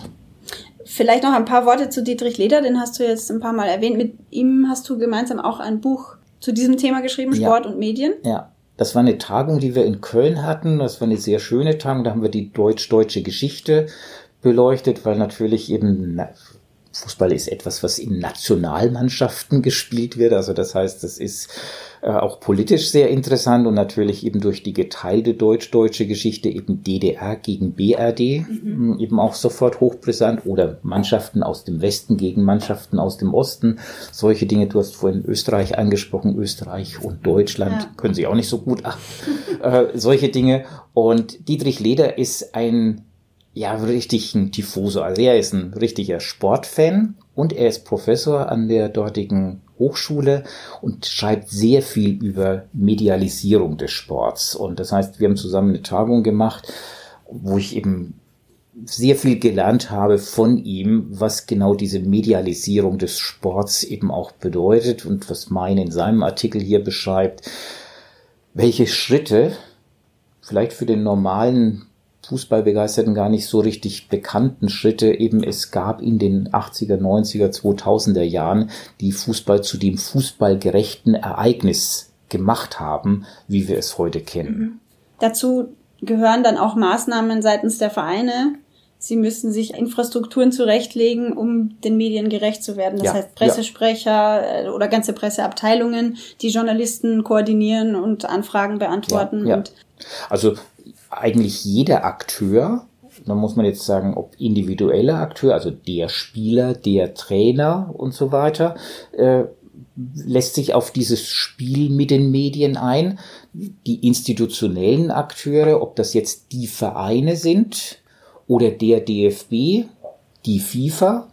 Vielleicht noch ein paar Worte zu Dietrich Leder, den hast du jetzt ein paar Mal erwähnt. Mit ihm hast du gemeinsam auch ein Buch zu diesem Thema geschrieben, Sport ja. und Medien. Ja, das war eine Tagung, die wir in Köln hatten. Das war eine sehr schöne Tagung. Da haben wir die deutsch-deutsche Geschichte beleuchtet, weil natürlich eben Fußball ist etwas, was in Nationalmannschaften gespielt wird. Also das heißt, das ist äh, auch politisch sehr interessant und natürlich eben durch die geteilte deutsch-deutsche Geschichte eben DDR gegen BRD mhm. eben auch sofort hochbrisant oder Mannschaften aus dem Westen gegen Mannschaften aus dem Osten. Solche Dinge, du hast vorhin Österreich angesprochen, Österreich und Deutschland ja. können sie auch nicht so gut. Ach, äh, solche Dinge. Und Dietrich Leder ist ein ja, richtig ein Tifoso. Also er ist ein richtiger Sportfan und er ist Professor an der dortigen Hochschule und schreibt sehr viel über Medialisierung des Sports. Und das heißt, wir haben zusammen eine Tagung gemacht, wo ich eben sehr viel gelernt habe von ihm, was genau diese Medialisierung des Sports eben auch bedeutet und was Mein in seinem Artikel hier beschreibt, welche Schritte vielleicht für den normalen Fußballbegeisterten gar nicht so richtig bekannten Schritte eben es gab in den 80er, 90er, 2000er Jahren, die Fußball zu dem fußballgerechten Ereignis gemacht haben, wie wir es heute kennen. Dazu gehören dann auch Maßnahmen seitens der Vereine. Sie müssen sich Infrastrukturen zurechtlegen, um den Medien gerecht zu werden. Das Ja, heißt Pressesprecher äh, oder ganze Presseabteilungen, die Journalisten koordinieren und Anfragen beantworten. Ja, ja. Also eigentlich jeder Akteur, da muss man jetzt sagen, ob individueller Akteur, also der Spieler, der Trainer und so weiter, äh, lässt sich auf dieses Spiel mit den Medien ein. Die institutionellen Akteure, ob das jetzt die Vereine sind oder der DFB, die FIFA,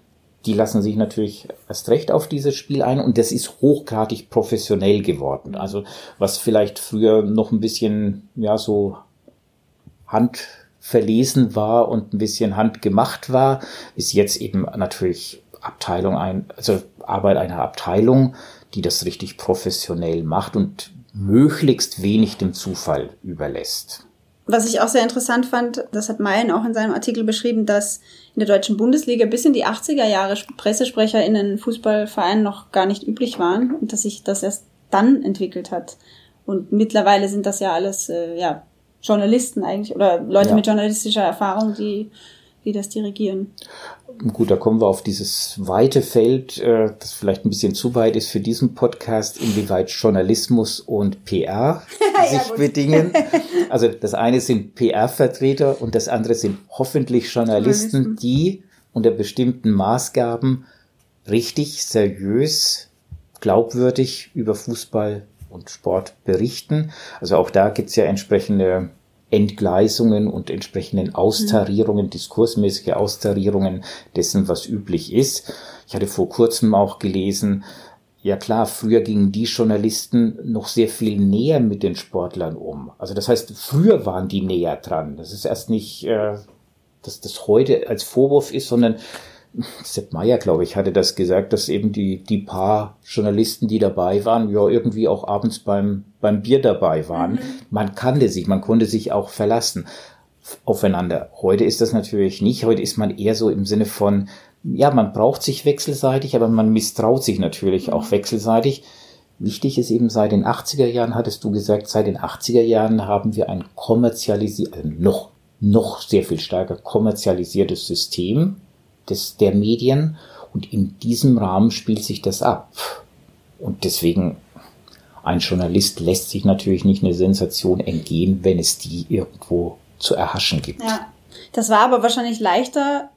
die lassen sich natürlich erst recht auf dieses Spiel ein und das ist hochgradig professionell geworden. Also was vielleicht früher noch ein bisschen, ja, so handverlesen war und ein bisschen handgemacht war, ist jetzt eben natürlich Abteilung ein, also Arbeit einer Abteilung, die das richtig professionell macht und möglichst wenig dem Zufall überlässt. was ich auch sehr interessant fand, das hat Mayen auch in seinem Artikel beschrieben, dass in der deutschen Bundesliga bis in die 80er Jahre Pressesprecher in den Fußballvereinen noch gar nicht üblich waren und dass sich das erst dann entwickelt hat. Und mittlerweile sind das ja alles äh, ja, Journalisten eigentlich oder Leute Ja. mit journalistischer Erfahrung, die, die das dirigieren. Gut, da kommen wir auf dieses weite Feld, äh, das vielleicht ein bisschen zu weit ist für diesen Podcast, inwieweit Journalismus und PR sich gut. bedingen. Also das eine sind PR-Vertreter und das andere sind hoffentlich Journalisten, Journalisten. die unter bestimmten Maßgaben richtig, seriös, glaubwürdig über Fußball und Sport berichten. Also auch da gibt's ja entsprechende Entgleisungen und entsprechenden Austarierungen, diskursmäßige Austarierungen dessen, was üblich ist. Ich hatte vor kurzem auch gelesen, ja klar, früher gingen die Journalisten noch sehr viel näher mit den Sportlern um. Also das heißt, früher waren die näher dran. Das ist erst nicht, äh, dass das heute als Vorwurf ist, sondern Sepp Meyer, glaube ich, hatte das gesagt, dass eben die, die paar Journalisten, die dabei waren, ja irgendwie auch abends beim, beim Bier dabei waren. Man kannte sich, man konnte sich auch verlassen aufeinander. Heute ist das natürlich nicht. Heute ist man eher so im Sinne von, ja, man braucht sich wechselseitig, aber man misstraut sich natürlich auch wechselseitig. Wichtig ist eben seit den 80er Jahren, hattest du gesagt, seit den 80er Jahren haben wir ein kommerzialisiertes, also noch, noch sehr viel stärker kommerzialisiertes System des, der Medien und in diesem Rahmen spielt sich das ab. Und deswegen, ein Journalist lässt sich natürlich nicht eine Sensation entgehen, wenn es die irgendwo zu erhaschen gibt. Ja. Das war aber wahrscheinlich leichter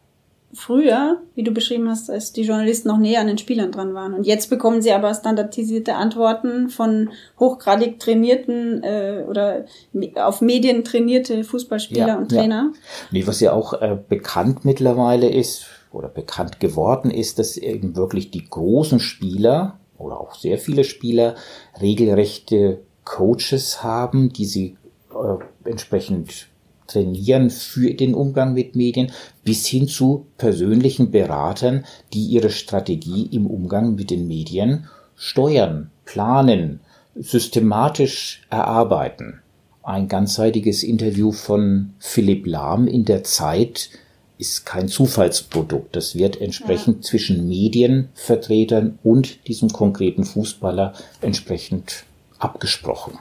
früher, wie du beschrieben hast, als die Journalisten noch näher an den Spielern dran waren. Und jetzt bekommen sie aber standardisierte Antworten von hochgradig trainierten äh, oder auf Medien trainierte Fußballspieler Ja, und ja. Trainer. Nee, was ja auch äh, bekannt mittlerweile ist oder bekannt geworden ist, dass eben wirklich die großen Spieler oder auch sehr viele Spieler regelrechte Coaches haben, die sie äh, entsprechend trainieren für den Umgang mit Medien, bis hin zu persönlichen Beratern, die ihre Strategie im Umgang mit den Medien steuern, planen, systematisch erarbeiten. Ein ganzseitiges Interview von Philipp Lahm in der Zeit ist kein Zufallsprodukt. Das wird entsprechend zwischen Medienvertretern und diesem konkreten Fußballer entsprechend abgesprochen.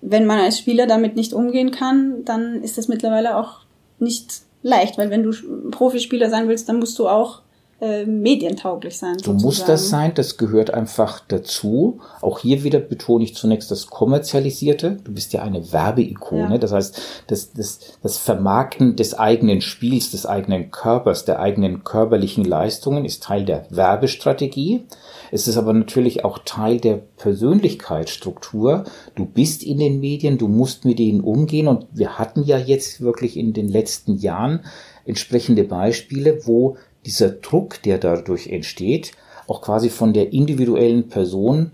Wenn man als Spieler damit nicht umgehen kann, dann ist das mittlerweile auch nicht leicht, weil wenn du Profispieler sein willst, dann musst du auch äh, medientauglich sein. Du musst das sein, das gehört einfach dazu. Auch hier wieder betone ich zunächst das Kommerzialisierte. Du bist ja eine Werbeikone. Ja. Das heißt, das, das, das Vermarkten des eigenen Spiels, des eigenen Körpers, der eigenen körperlichen Leistungen ist Teil der Werbestrategie. Es ist aber natürlich auch Teil der Persönlichkeitsstruktur. Du bist in den Medien, du musst mit ihnen umgehen und wir hatten ja jetzt wirklich in den letzten Jahren entsprechende Beispiele, wo dieser Druck, der dadurch entsteht, auch quasi von der individuellen Person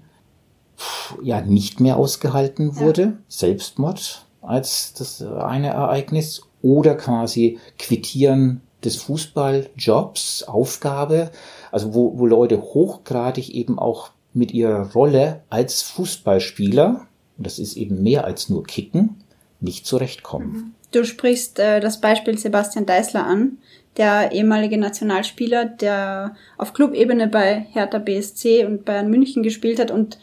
ja nicht mehr ausgehalten wurde. Selbstmord als das eine Ereignis oder quasi Quittieren des Fußballjobs, Aufgabe, also wo, wo Leute hochgradig eben auch mit ihrer Rolle als Fußballspieler, und das ist eben mehr als nur Kicken, nicht zurechtkommen. Du sprichst äh, das Beispiel Sebastian Deißler an, der ehemalige Nationalspieler, der auf Clubebene bei Hertha BSC und Bayern München gespielt hat und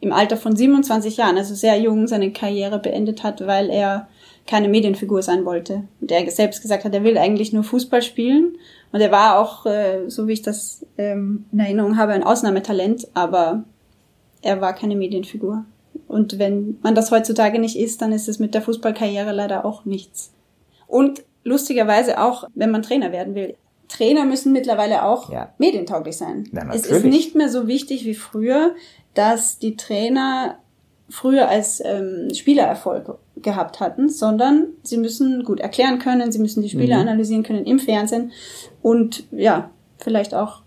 im Alter von 27 Jahren, also sehr jung, seine Karriere beendet hat, weil er keine Medienfigur sein wollte. Und er selbst gesagt hat, er will eigentlich nur Fußball spielen. Und er war auch, äh, so wie ich das ähm, in Erinnerung habe, ein Ausnahmetalent, aber er war keine Medienfigur. Und wenn man das heutzutage nicht ist, dann ist es mit der Fußballkarriere leider auch nichts. Und lustigerweise auch, wenn man Trainer werden will. Trainer müssen mittlerweile auch ja. medientauglich sein. Ja, es ist nicht mehr so wichtig wie früher, dass die Trainer früher als ähm, Spielererfolg gehabt hatten, sondern sie müssen gut erklären können, sie müssen die Spiele mhm. analysieren können im Fernsehen und ja, vielleicht auch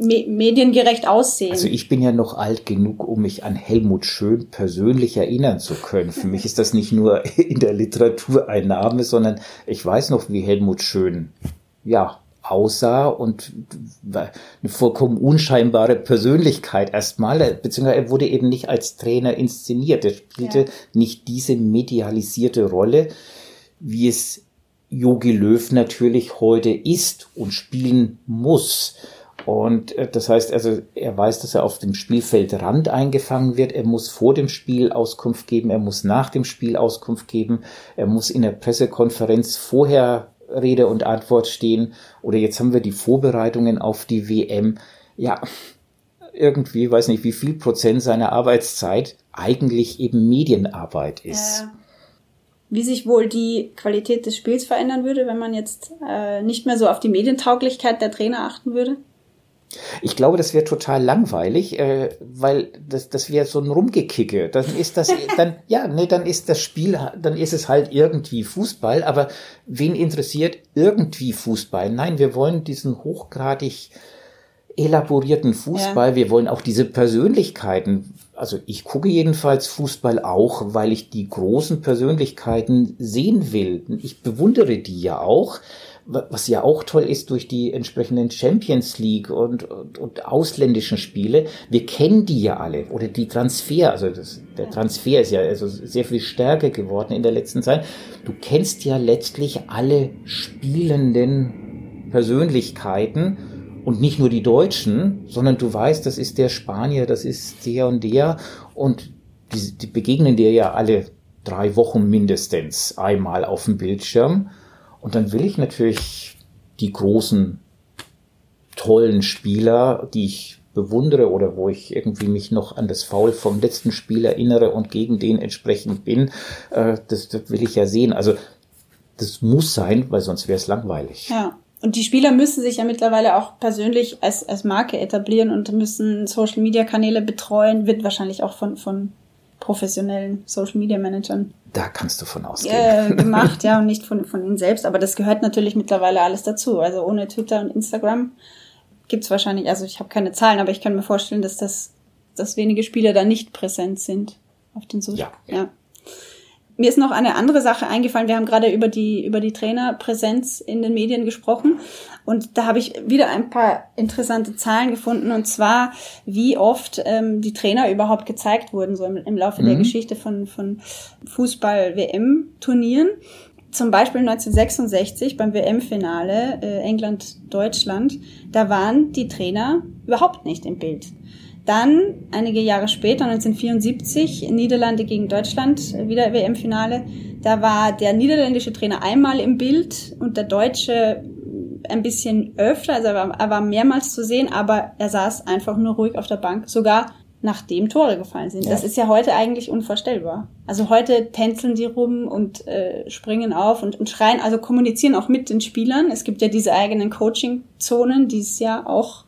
me mediengerecht aussehen. Also ich bin ja noch alt genug, um mich an Helmut Schön persönlich erinnern zu können. Für mich ist das nicht nur in der Literatur ein Name, sondern ich weiß noch, wie Helmut Schön ja aussah und eine vollkommen unscheinbare Persönlichkeit erstmal, beziehungsweise er wurde eben nicht als Trainer inszeniert. Er spielte ja. nicht diese medialisierte Rolle, wie es Jogi Löw natürlich heute ist und spielen muss. Und äh, das heißt also, er weiß, dass er auf dem Spielfeldrand eingefangen wird. Er muss vor dem Spiel Auskunft geben. Er muss nach dem Spiel Auskunft geben. Er muss in der Pressekonferenz vorher Rede und Antwort stehen. Oder jetzt haben wir die Vorbereitungen auf die WM. Ja, irgendwie, weiß nicht, wie viel Prozent seiner Arbeitszeit eigentlich eben Medienarbeit ist. Ja. Wie sich wohl die Qualität des Spiels verändern würde, wenn man jetzt äh, nicht mehr so auf die Medientauglichkeit der Trainer achten würde? Ich glaube, das wäre total langweilig, äh, weil das, das wäre so ein Rumgekicke. Dann ist das, dann, ja, nee, dann ist das Spiel, dann ist es halt irgendwie Fußball, aber wen interessiert irgendwie Fußball? Nein, wir wollen diesen hochgradig elaborierten Fußball, ja. wir wollen auch diese Persönlichkeiten. Also ich gucke jedenfalls Fußball auch, weil ich die großen Persönlichkeiten sehen will. Ich bewundere die ja auch was ja auch toll ist durch die entsprechenden Champions League und, und, und ausländischen Spiele. Wir kennen die ja alle oder die Transfer, also das, der Transfer ist ja also sehr viel stärker geworden in der letzten Zeit. Du kennst ja letztlich alle spielenden Persönlichkeiten und nicht nur die Deutschen, sondern du weißt, das ist der Spanier, das ist der und der und die, die begegnen dir ja alle drei Wochen mindestens einmal auf dem Bildschirm und dann will ich natürlich die großen, tollen Spieler, die ich bewundere oder wo ich irgendwie mich noch an das Foul vom letzten Spiel erinnere und gegen den entsprechend bin, äh, das, das will ich ja sehen. Also das muss sein, weil sonst wäre es langweilig. Ja. Und die Spieler müssen sich ja mittlerweile auch persönlich als, als Marke etablieren und müssen Social Media Kanäle betreuen, wird wahrscheinlich auch von, von professionellen Social Media Managern. Da kannst du von ausgehen. Äh, gemacht, ja, und nicht von, von ihnen selbst. Aber das gehört natürlich mittlerweile alles dazu. Also ohne Twitter und Instagram gibt's wahrscheinlich, also ich habe keine Zahlen, aber ich kann mir vorstellen, dass das, dass wenige Spieler da nicht präsent sind auf den Social. Ja. ja. Mir ist noch eine andere Sache eingefallen. Wir haben gerade über die, über die Trainerpräsenz in den Medien gesprochen. Und da habe ich wieder ein paar interessante Zahlen gefunden. Und zwar, wie oft ähm, die Trainer überhaupt gezeigt wurden, so im, im Laufe mhm. der Geschichte von, von Fußball-WM-Turnieren. Zum Beispiel 1966 beim WM-Finale äh, England-Deutschland, da waren die Trainer überhaupt nicht im Bild. Dann, einige Jahre später, 1974, Niederlande gegen Deutschland, wieder WM-Finale. Da war der niederländische Trainer einmal im Bild und der deutsche ein bisschen öfter, also er war, er war mehrmals zu sehen, aber er saß einfach nur ruhig auf der Bank, sogar nachdem Tore gefallen sind. Ja. Das ist ja heute eigentlich unvorstellbar. Also heute tänzeln die rum und äh, springen auf und, und schreien, also kommunizieren auch mit den Spielern. Es gibt ja diese eigenen Coaching-Zonen, die es ja auch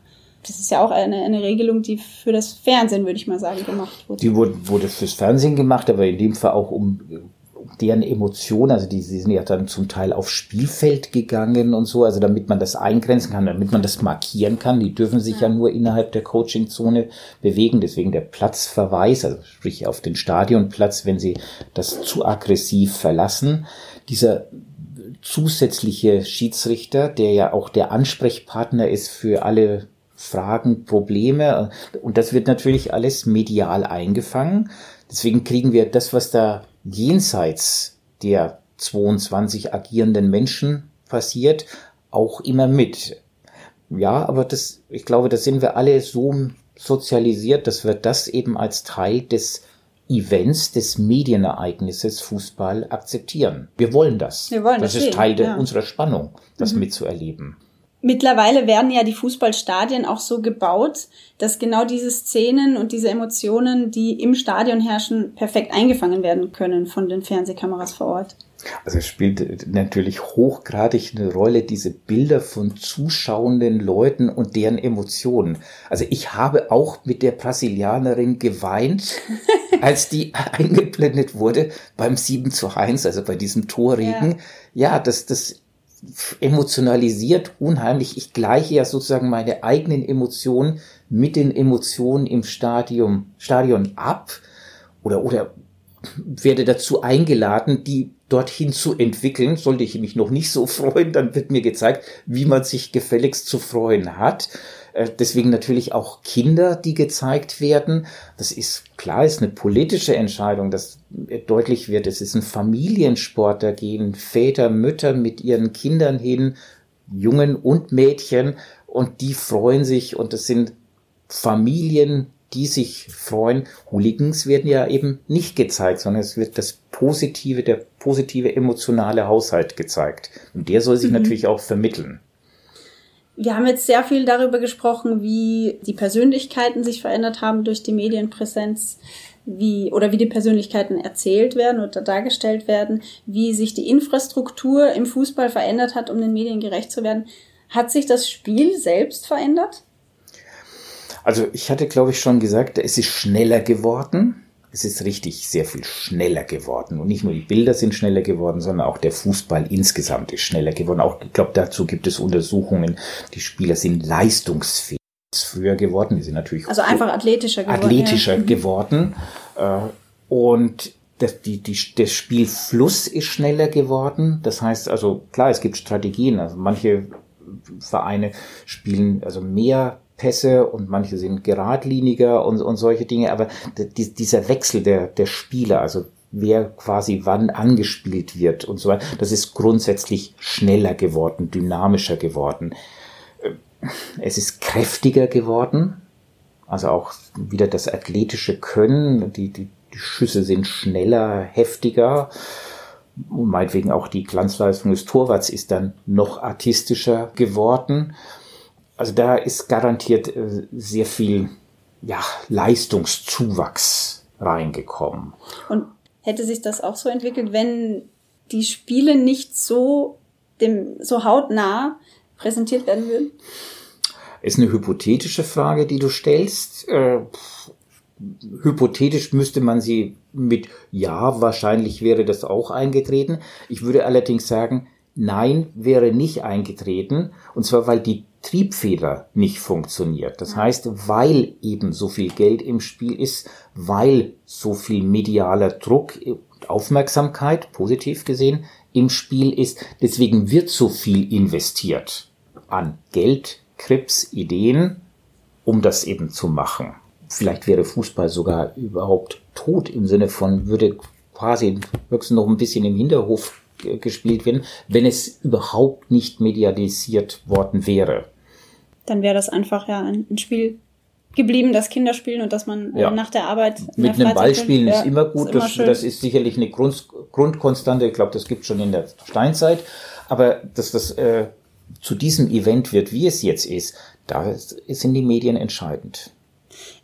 das ist ja auch eine, eine Regelung, die für das Fernsehen, würde ich mal sagen, gemacht wurde. Die wurde, wurde fürs Fernsehen gemacht, aber in dem Fall auch um, deren Emotionen, also die, die sind ja dann zum Teil aufs Spielfeld gegangen und so, also damit man das eingrenzen kann, damit man das markieren kann. Die dürfen sich ja, ja nur innerhalb der Coachingzone bewegen, deswegen der Platzverweis, also sprich auf den Stadionplatz, wenn sie das zu aggressiv verlassen. Dieser zusätzliche Schiedsrichter, der ja auch der Ansprechpartner ist für alle Fragen, Probleme. Und das wird natürlich alles medial eingefangen. Deswegen kriegen wir das, was da jenseits der 22 agierenden Menschen passiert, auch immer mit. Ja, aber das, ich glaube, da sind wir alle so, sozialisiert, dass wir das eben als Teil des Events, des Medienereignisses Fußball akzeptieren. Wir wollen das. Wir wollen das das ist sehen, Teil ja. unserer Spannung, das mitzuerleben. Mittlerweile werden ja die Fußballstadien auch so gebaut, dass genau diese Szenen und diese Emotionen, die im Stadion herrschen, perfekt eingefangen werden können von den Fernsehkameras vor Ort. Also es spielt natürlich hochgradig eine Rolle, diese Bilder von zuschauenden Leuten und deren Emotionen. Also ich habe auch mit der Brasilianerin geweint, als die eingeblendet wurde beim 7 zu 1, also bei diesem Torregen. Ja, das, das emotionalisiert unheimlich. Ich gleiche ja sozusagen meine eigenen Emotionen mit den Emotionen im Stadion, Stadion ab oder, oder werde dazu eingeladen, die dorthin zu entwickeln. Sollte ich mich noch nicht so freuen, dann wird mir gezeigt, wie man sich gefälligst zu freuen hat. Äh, Deswegen natürlich auch Kinder, die gezeigt werden. Das ist klar, ist eine politische Entscheidung, dass deutlich wird, es ist ein Familiensport, da gehen Väter, Mütter mit ihren Kindern hin, Jungen und Mädchen, und die freuen sich und das sind Familien, die sich freuen. Hooligans werden ja eben nicht gezeigt, sondern es wird das positive, der positive emotionale Haushalt gezeigt. Und der soll sich natürlich auch vermitteln. Wir haben jetzt sehr viel darüber gesprochen, wie die Persönlichkeiten sich verändert haben durch die Medienpräsenz, wie oder wie die Persönlichkeiten erzählt werden oder dargestellt werden, wie sich die Infrastruktur im Fußball verändert hat, um den Medien gerecht zu werden. Hat sich das Spiel selbst verändert? Also ich hatte, glaube ich, schon gesagt, es ist schneller geworden. Es ist richtig sehr viel schneller geworden. Und nicht nur die Bilder sind schneller geworden, sondern auch der Fußball insgesamt ist schneller geworden. Auch, ich glaube, dazu gibt es Untersuchungen. Die Spieler sind leistungsfähig früher geworden. Die sind natürlich Also einfach athletischer geworden. athletischer ja. geworden. Äh, Und das, die, die, der Spielfluss ist schneller geworden. Das heißt also, klar, es gibt Strategien. Also manche Vereine spielen also mehr Pässe und manche sind geradliniger und, und solche Dinge. Aber die, dieser Wechsel der, der Spieler, also wer quasi wann angespielt wird und so weiter, das ist grundsätzlich schneller geworden, dynamischer geworden. Es ist kräftiger geworden. Also auch wieder das athletische Können. Die, die, die Schüsse sind schneller, heftiger. Und meinetwegen auch die Glanzleistung des Torwarts ist dann noch artistischer geworden. Also da ist garantiert äh, sehr viel ja, Leistungszuwachs reingekommen. Und hätte sich das auch so entwickelt, wenn die Spiele nicht so dem so hautnah präsentiert werden würden? Ist eine hypothetische Frage, die du stellst. Äh, hypothetisch müsste man sie mit Ja, wahrscheinlich wäre das auch eingetreten. Ich würde allerdings sagen, nein, wäre nicht eingetreten. Und zwar, weil die Triebfeder nicht funktioniert. Das heißt, weil eben so viel Geld im Spiel ist, weil so viel medialer Druck, Aufmerksamkeit, positiv gesehen, im Spiel ist. Deswegen wird so viel investiert an Geld, Krips, Ideen, um das eben zu machen. Vielleicht wäre Fußball sogar überhaupt tot im Sinne von, würde quasi höchstens noch ein bisschen im Hinterhof gespielt werden, wenn es überhaupt nicht medialisiert worden wäre. Dann wäre das einfach ja ein, ein Spiel geblieben, das Kinder spielen und dass man Ja. äh, nach der Arbeit Mit der einem Ball spielen Ja, ist immer gut. immer das, das ist sicherlich eine Grund, Grundkonstante. Ich glaube, das gibt schon in der Steinzeit. Aber dass das äh, zu diesem Event wird, wie es jetzt ist, da sind die Medien entscheidend.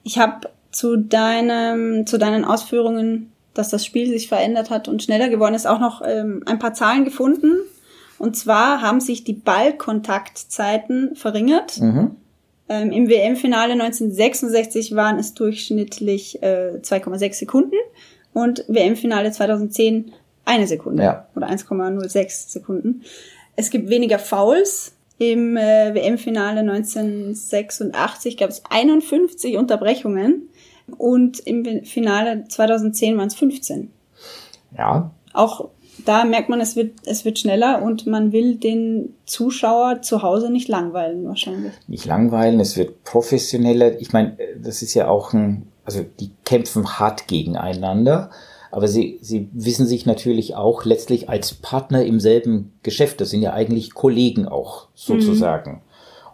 Ich habe zu deinem, zu deinen Ausführungen, dass das Spiel sich verändert hat und schneller geworden ist, auch noch ähm, ein paar Zahlen gefunden. Und zwar haben sich die Ballkontaktzeiten verringert. Mhm. Ähm, Im WM-Finale 1966 waren es durchschnittlich äh, 2,6 Sekunden und WM-Finale 2010 eine Sekunde Ja. oder 1,06 Sekunden. Es gibt weniger Fouls. Im äh, WM-Finale 1986 gab es 51 Unterbrechungen und im Finale 2010 waren es 15. Ja, Auch da merkt man, es wird, es wird schneller und man will den Zuschauer zu Hause nicht langweilen wahrscheinlich. nicht langweilen, es wird professioneller. Ich meine, das ist ja auch ein, also die kämpfen hart gegeneinander, aber sie, sie wissen sich natürlich auch letztlich als Partner im selben Geschäft. Das sind ja eigentlich Kollegen auch sozusagen.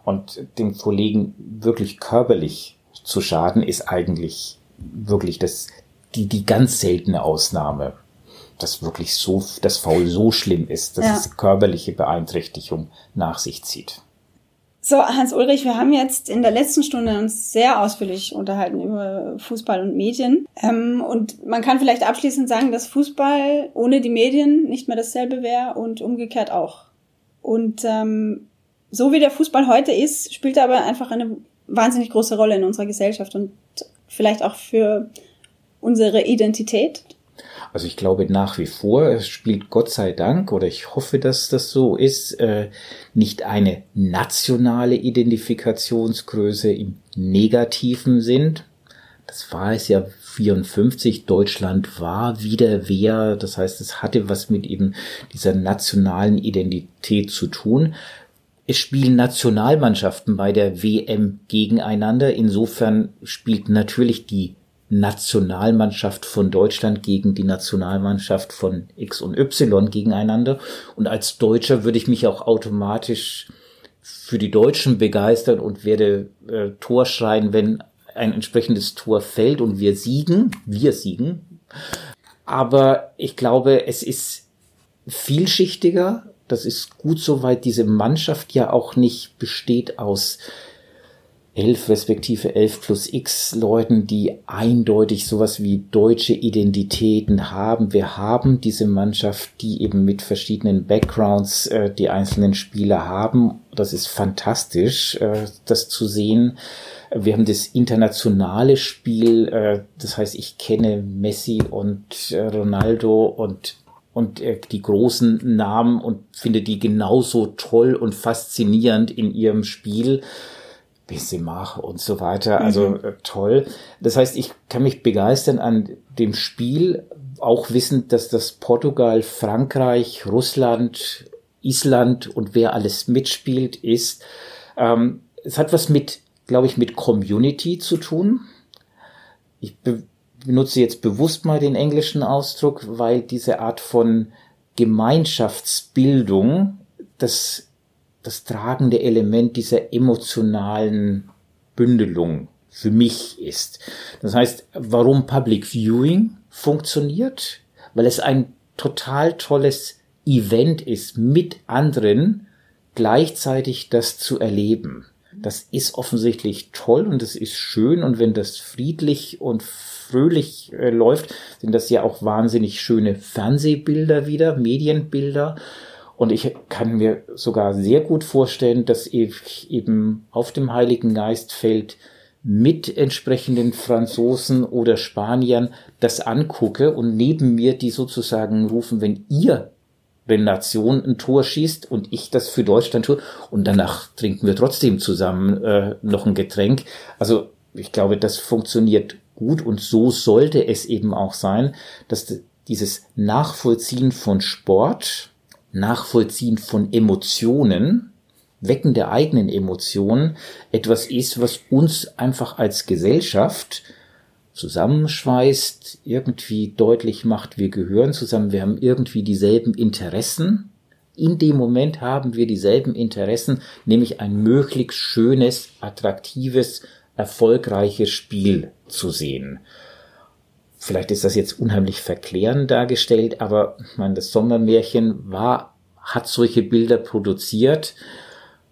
Und den Kollegen wirklich körperlich zu schaden, ist eigentlich wirklich das, die, die ganz seltene Ausnahme, dass wirklich so, das Faul so schlimm ist, dass Ja. es körperliche Beeinträchtigung nach sich zieht. So, Hans-Ulrich, wir haben jetzt in der letzten Stunde uns sehr ausführlich unterhalten über Fußball und Medien. Ähm, und man kann vielleicht abschließend sagen, dass Fußball ohne die Medien nicht mehr dasselbe wäre und umgekehrt auch. Und ähm, so wie der Fußball heute ist, spielt er aber einfach eine wahnsinnig große Rolle in unserer Gesellschaft und vielleicht auch für unsere Identität. Also ich glaube nach wie vor, es spielt Gott sei Dank, oder ich hoffe, dass das so ist, äh, nicht eine nationale Identifikationsgröße im negativen Sinn. Das war es ja 54. Deutschland war wieder wer. Das heißt, es hatte was mit eben dieser nationalen Identität zu tun. Es spielen Nationalmannschaften bei der WM gegeneinander. Insofern spielt natürlich die Nationalmannschaft von Deutschland gegen die Nationalmannschaft von X und Y gegeneinander. Und als Deutscher würde ich mich auch automatisch für die Deutschen begeistern und werde äh, Tor schreien, wenn ein entsprechendes Tor fällt und wir siegen. Wir siegen. Aber ich glaube, es ist vielschichtiger. Das ist gut soweit diese Mannschaft ja auch nicht besteht aus elf respektive elf plus x Leuten, die eindeutig sowas wie deutsche Identitäten haben. Wir haben diese Mannschaft, die eben mit verschiedenen Backgrounds äh, die einzelnen Spieler haben. Das ist fantastisch, äh, das zu sehen. Wir haben das internationale Spiel, äh, das heißt, ich kenne Messi und äh, Ronaldo und und äh, die großen Namen und finde die genauso toll und faszinierend in ihrem Spiel. Benzema und so weiter, also äh, toll. Das heißt, ich kann mich begeistern an dem Spiel, auch wissend, dass das Portugal, Frankreich, Russland, Island und wer alles mitspielt, ist. Ähm, es hat was mit, glaube ich, mit Community zu tun. Ich benutze jetzt bewusst mal den englischen Ausdruck, weil diese Art von Gemeinschaftsbildung das, das tragende Element dieser emotionalen Bündelung für mich ist. Das heißt, warum Public Viewing funktioniert? Weil es ein total tolles Event ist, mit anderen gleichzeitig das zu erleben. Das ist offensichtlich toll und es ist schön und wenn das friedlich und fröhlich äh, läuft, sind das ja auch wahnsinnig schöne Fernsehbilder wieder, Medienbilder. Und ich kann mir sogar sehr gut vorstellen, dass ich eben auf dem Heiligen Geistfeld mit entsprechenden Franzosen oder Spaniern das angucke und neben mir die sozusagen rufen, wenn ihr wenn Nation ein Tor schießt und ich das für Deutschland tue und danach trinken wir trotzdem zusammen äh, noch ein Getränk. Also ich glaube, das funktioniert gut und so sollte es eben auch sein, dass dieses Nachvollziehen von Sport, Nachvollziehen von Emotionen, Wecken der eigenen Emotionen etwas ist, was uns einfach als Gesellschaft zusammenschweißt, irgendwie deutlich macht, wir gehören zusammen, wir haben irgendwie dieselben Interessen. In dem Moment haben wir dieselben Interessen, nämlich ein möglichst schönes, attraktives, erfolgreiches Spiel zu sehen. Vielleicht ist das jetzt unheimlich verklärend dargestellt, aber ich meine, das Sommermärchen war, hat solche Bilder produziert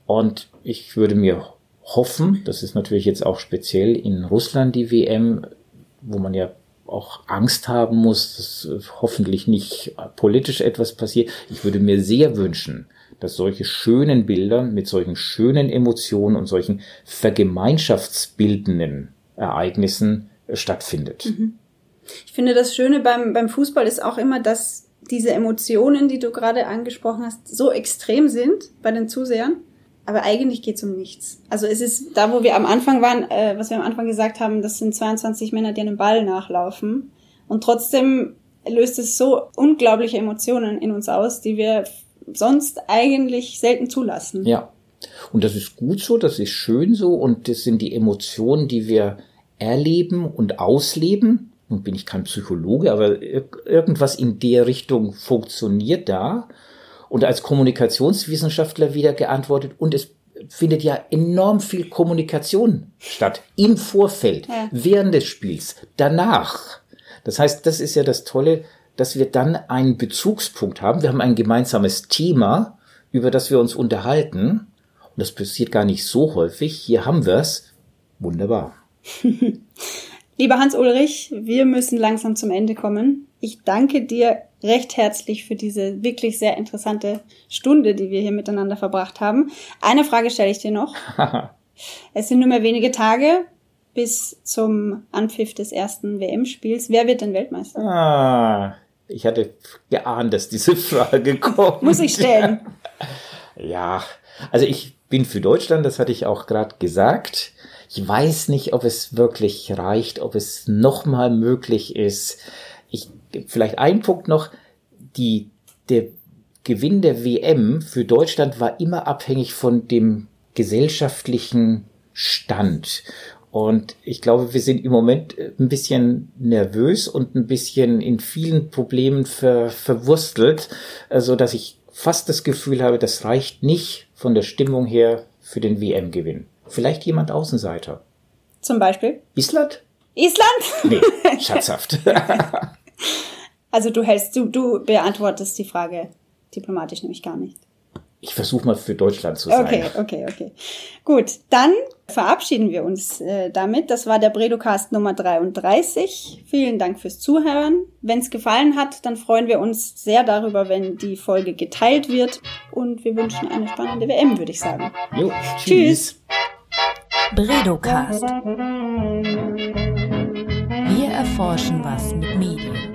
und ich würde mir hoffen, das ist natürlich jetzt auch speziell in Russland die WM, wo man ja auch Angst haben muss, dass hoffentlich nicht politisch etwas passiert. Ich würde mir sehr wünschen, dass solche schönen Bilder mit solchen schönen Emotionen und solchen vergemeinschaftsbildenden Ereignissen stattfindet. Mhm. Ich finde, das Schöne beim, beim Fußball ist auch immer, dass diese Emotionen, die du gerade angesprochen hast, so extrem sind bei den Zusehern. Aber eigentlich geht's um nichts. Also es ist da, wo wir am Anfang waren, äh, was wir am Anfang gesagt haben, das sind 22 Männer, die einem Ball nachlaufen. Und trotzdem löst es so unglaubliche Emotionen in uns aus, die wir sonst eigentlich selten zulassen. Ja. Und das ist gut so, das ist schön so und das sind die Emotionen, die wir erleben und ausleben. Nun bin ich kein Psychologe, aber irgendwas in der Richtung funktioniert da. Und als Kommunikationswissenschaftler wieder geantwortet und es findet ja enorm viel Kommunikation statt. Im Vorfeld, Ja. während des Spiels, danach. Das heißt, das ist ja das Tolle, dass wir dann einen Bezugspunkt haben. Wir haben ein gemeinsames Thema, über das wir uns unterhalten. Und das passiert gar nicht so häufig. Hier haben wir es. Wunderbar. Lieber Hans-Ulrich, wir müssen langsam zum Ende kommen. Ich danke dir recht herzlich für diese wirklich sehr interessante Stunde, die wir hier miteinander verbracht haben. Eine Frage stelle ich dir noch. Es sind nur mehr wenige Tage bis zum Anpfiff des ersten WM-Spiels. Wer wird denn Weltmeister? Ah, ich hatte geahnt, dass diese Frage kommt. Muss ich stellen. Ja, also ich bin für Deutschland, das hatte ich auch gerade gesagt. Ich weiß nicht, ob es wirklich reicht, ob es nochmal möglich ist. Ich, vielleicht ein Punkt noch, die, der Gewinn der WM für Deutschland war immer abhängig von dem gesellschaftlichen Stand. Und ich glaube, wir sind im Moment ein bisschen nervös und ein bisschen in vielen Problemen ver, verwurstelt, so dass ich fast das Gefühl habe, das reicht nicht von der Stimmung her für den WM-Gewinn. Vielleicht jemand Außenseiter. Zum Beispiel Island? Island? Nee, scherzhaft. Also du hältst, du, du beantwortest die Frage diplomatisch nämlich gar nicht. Ich versuche mal für Deutschland zu sein. Okay, okay, okay. Gut, dann verabschieden wir uns äh, damit. Das war der Bredocast Nummer 33. Vielen Dank fürs Zuhören. Wenn es gefallen hat, dann freuen wir uns sehr darüber, wenn die Folge geteilt wird. Und wir wünschen eine spannende WM, würde ich sagen. Jo, Tschüss. Bredocast. Wir erforschen was mit Medien.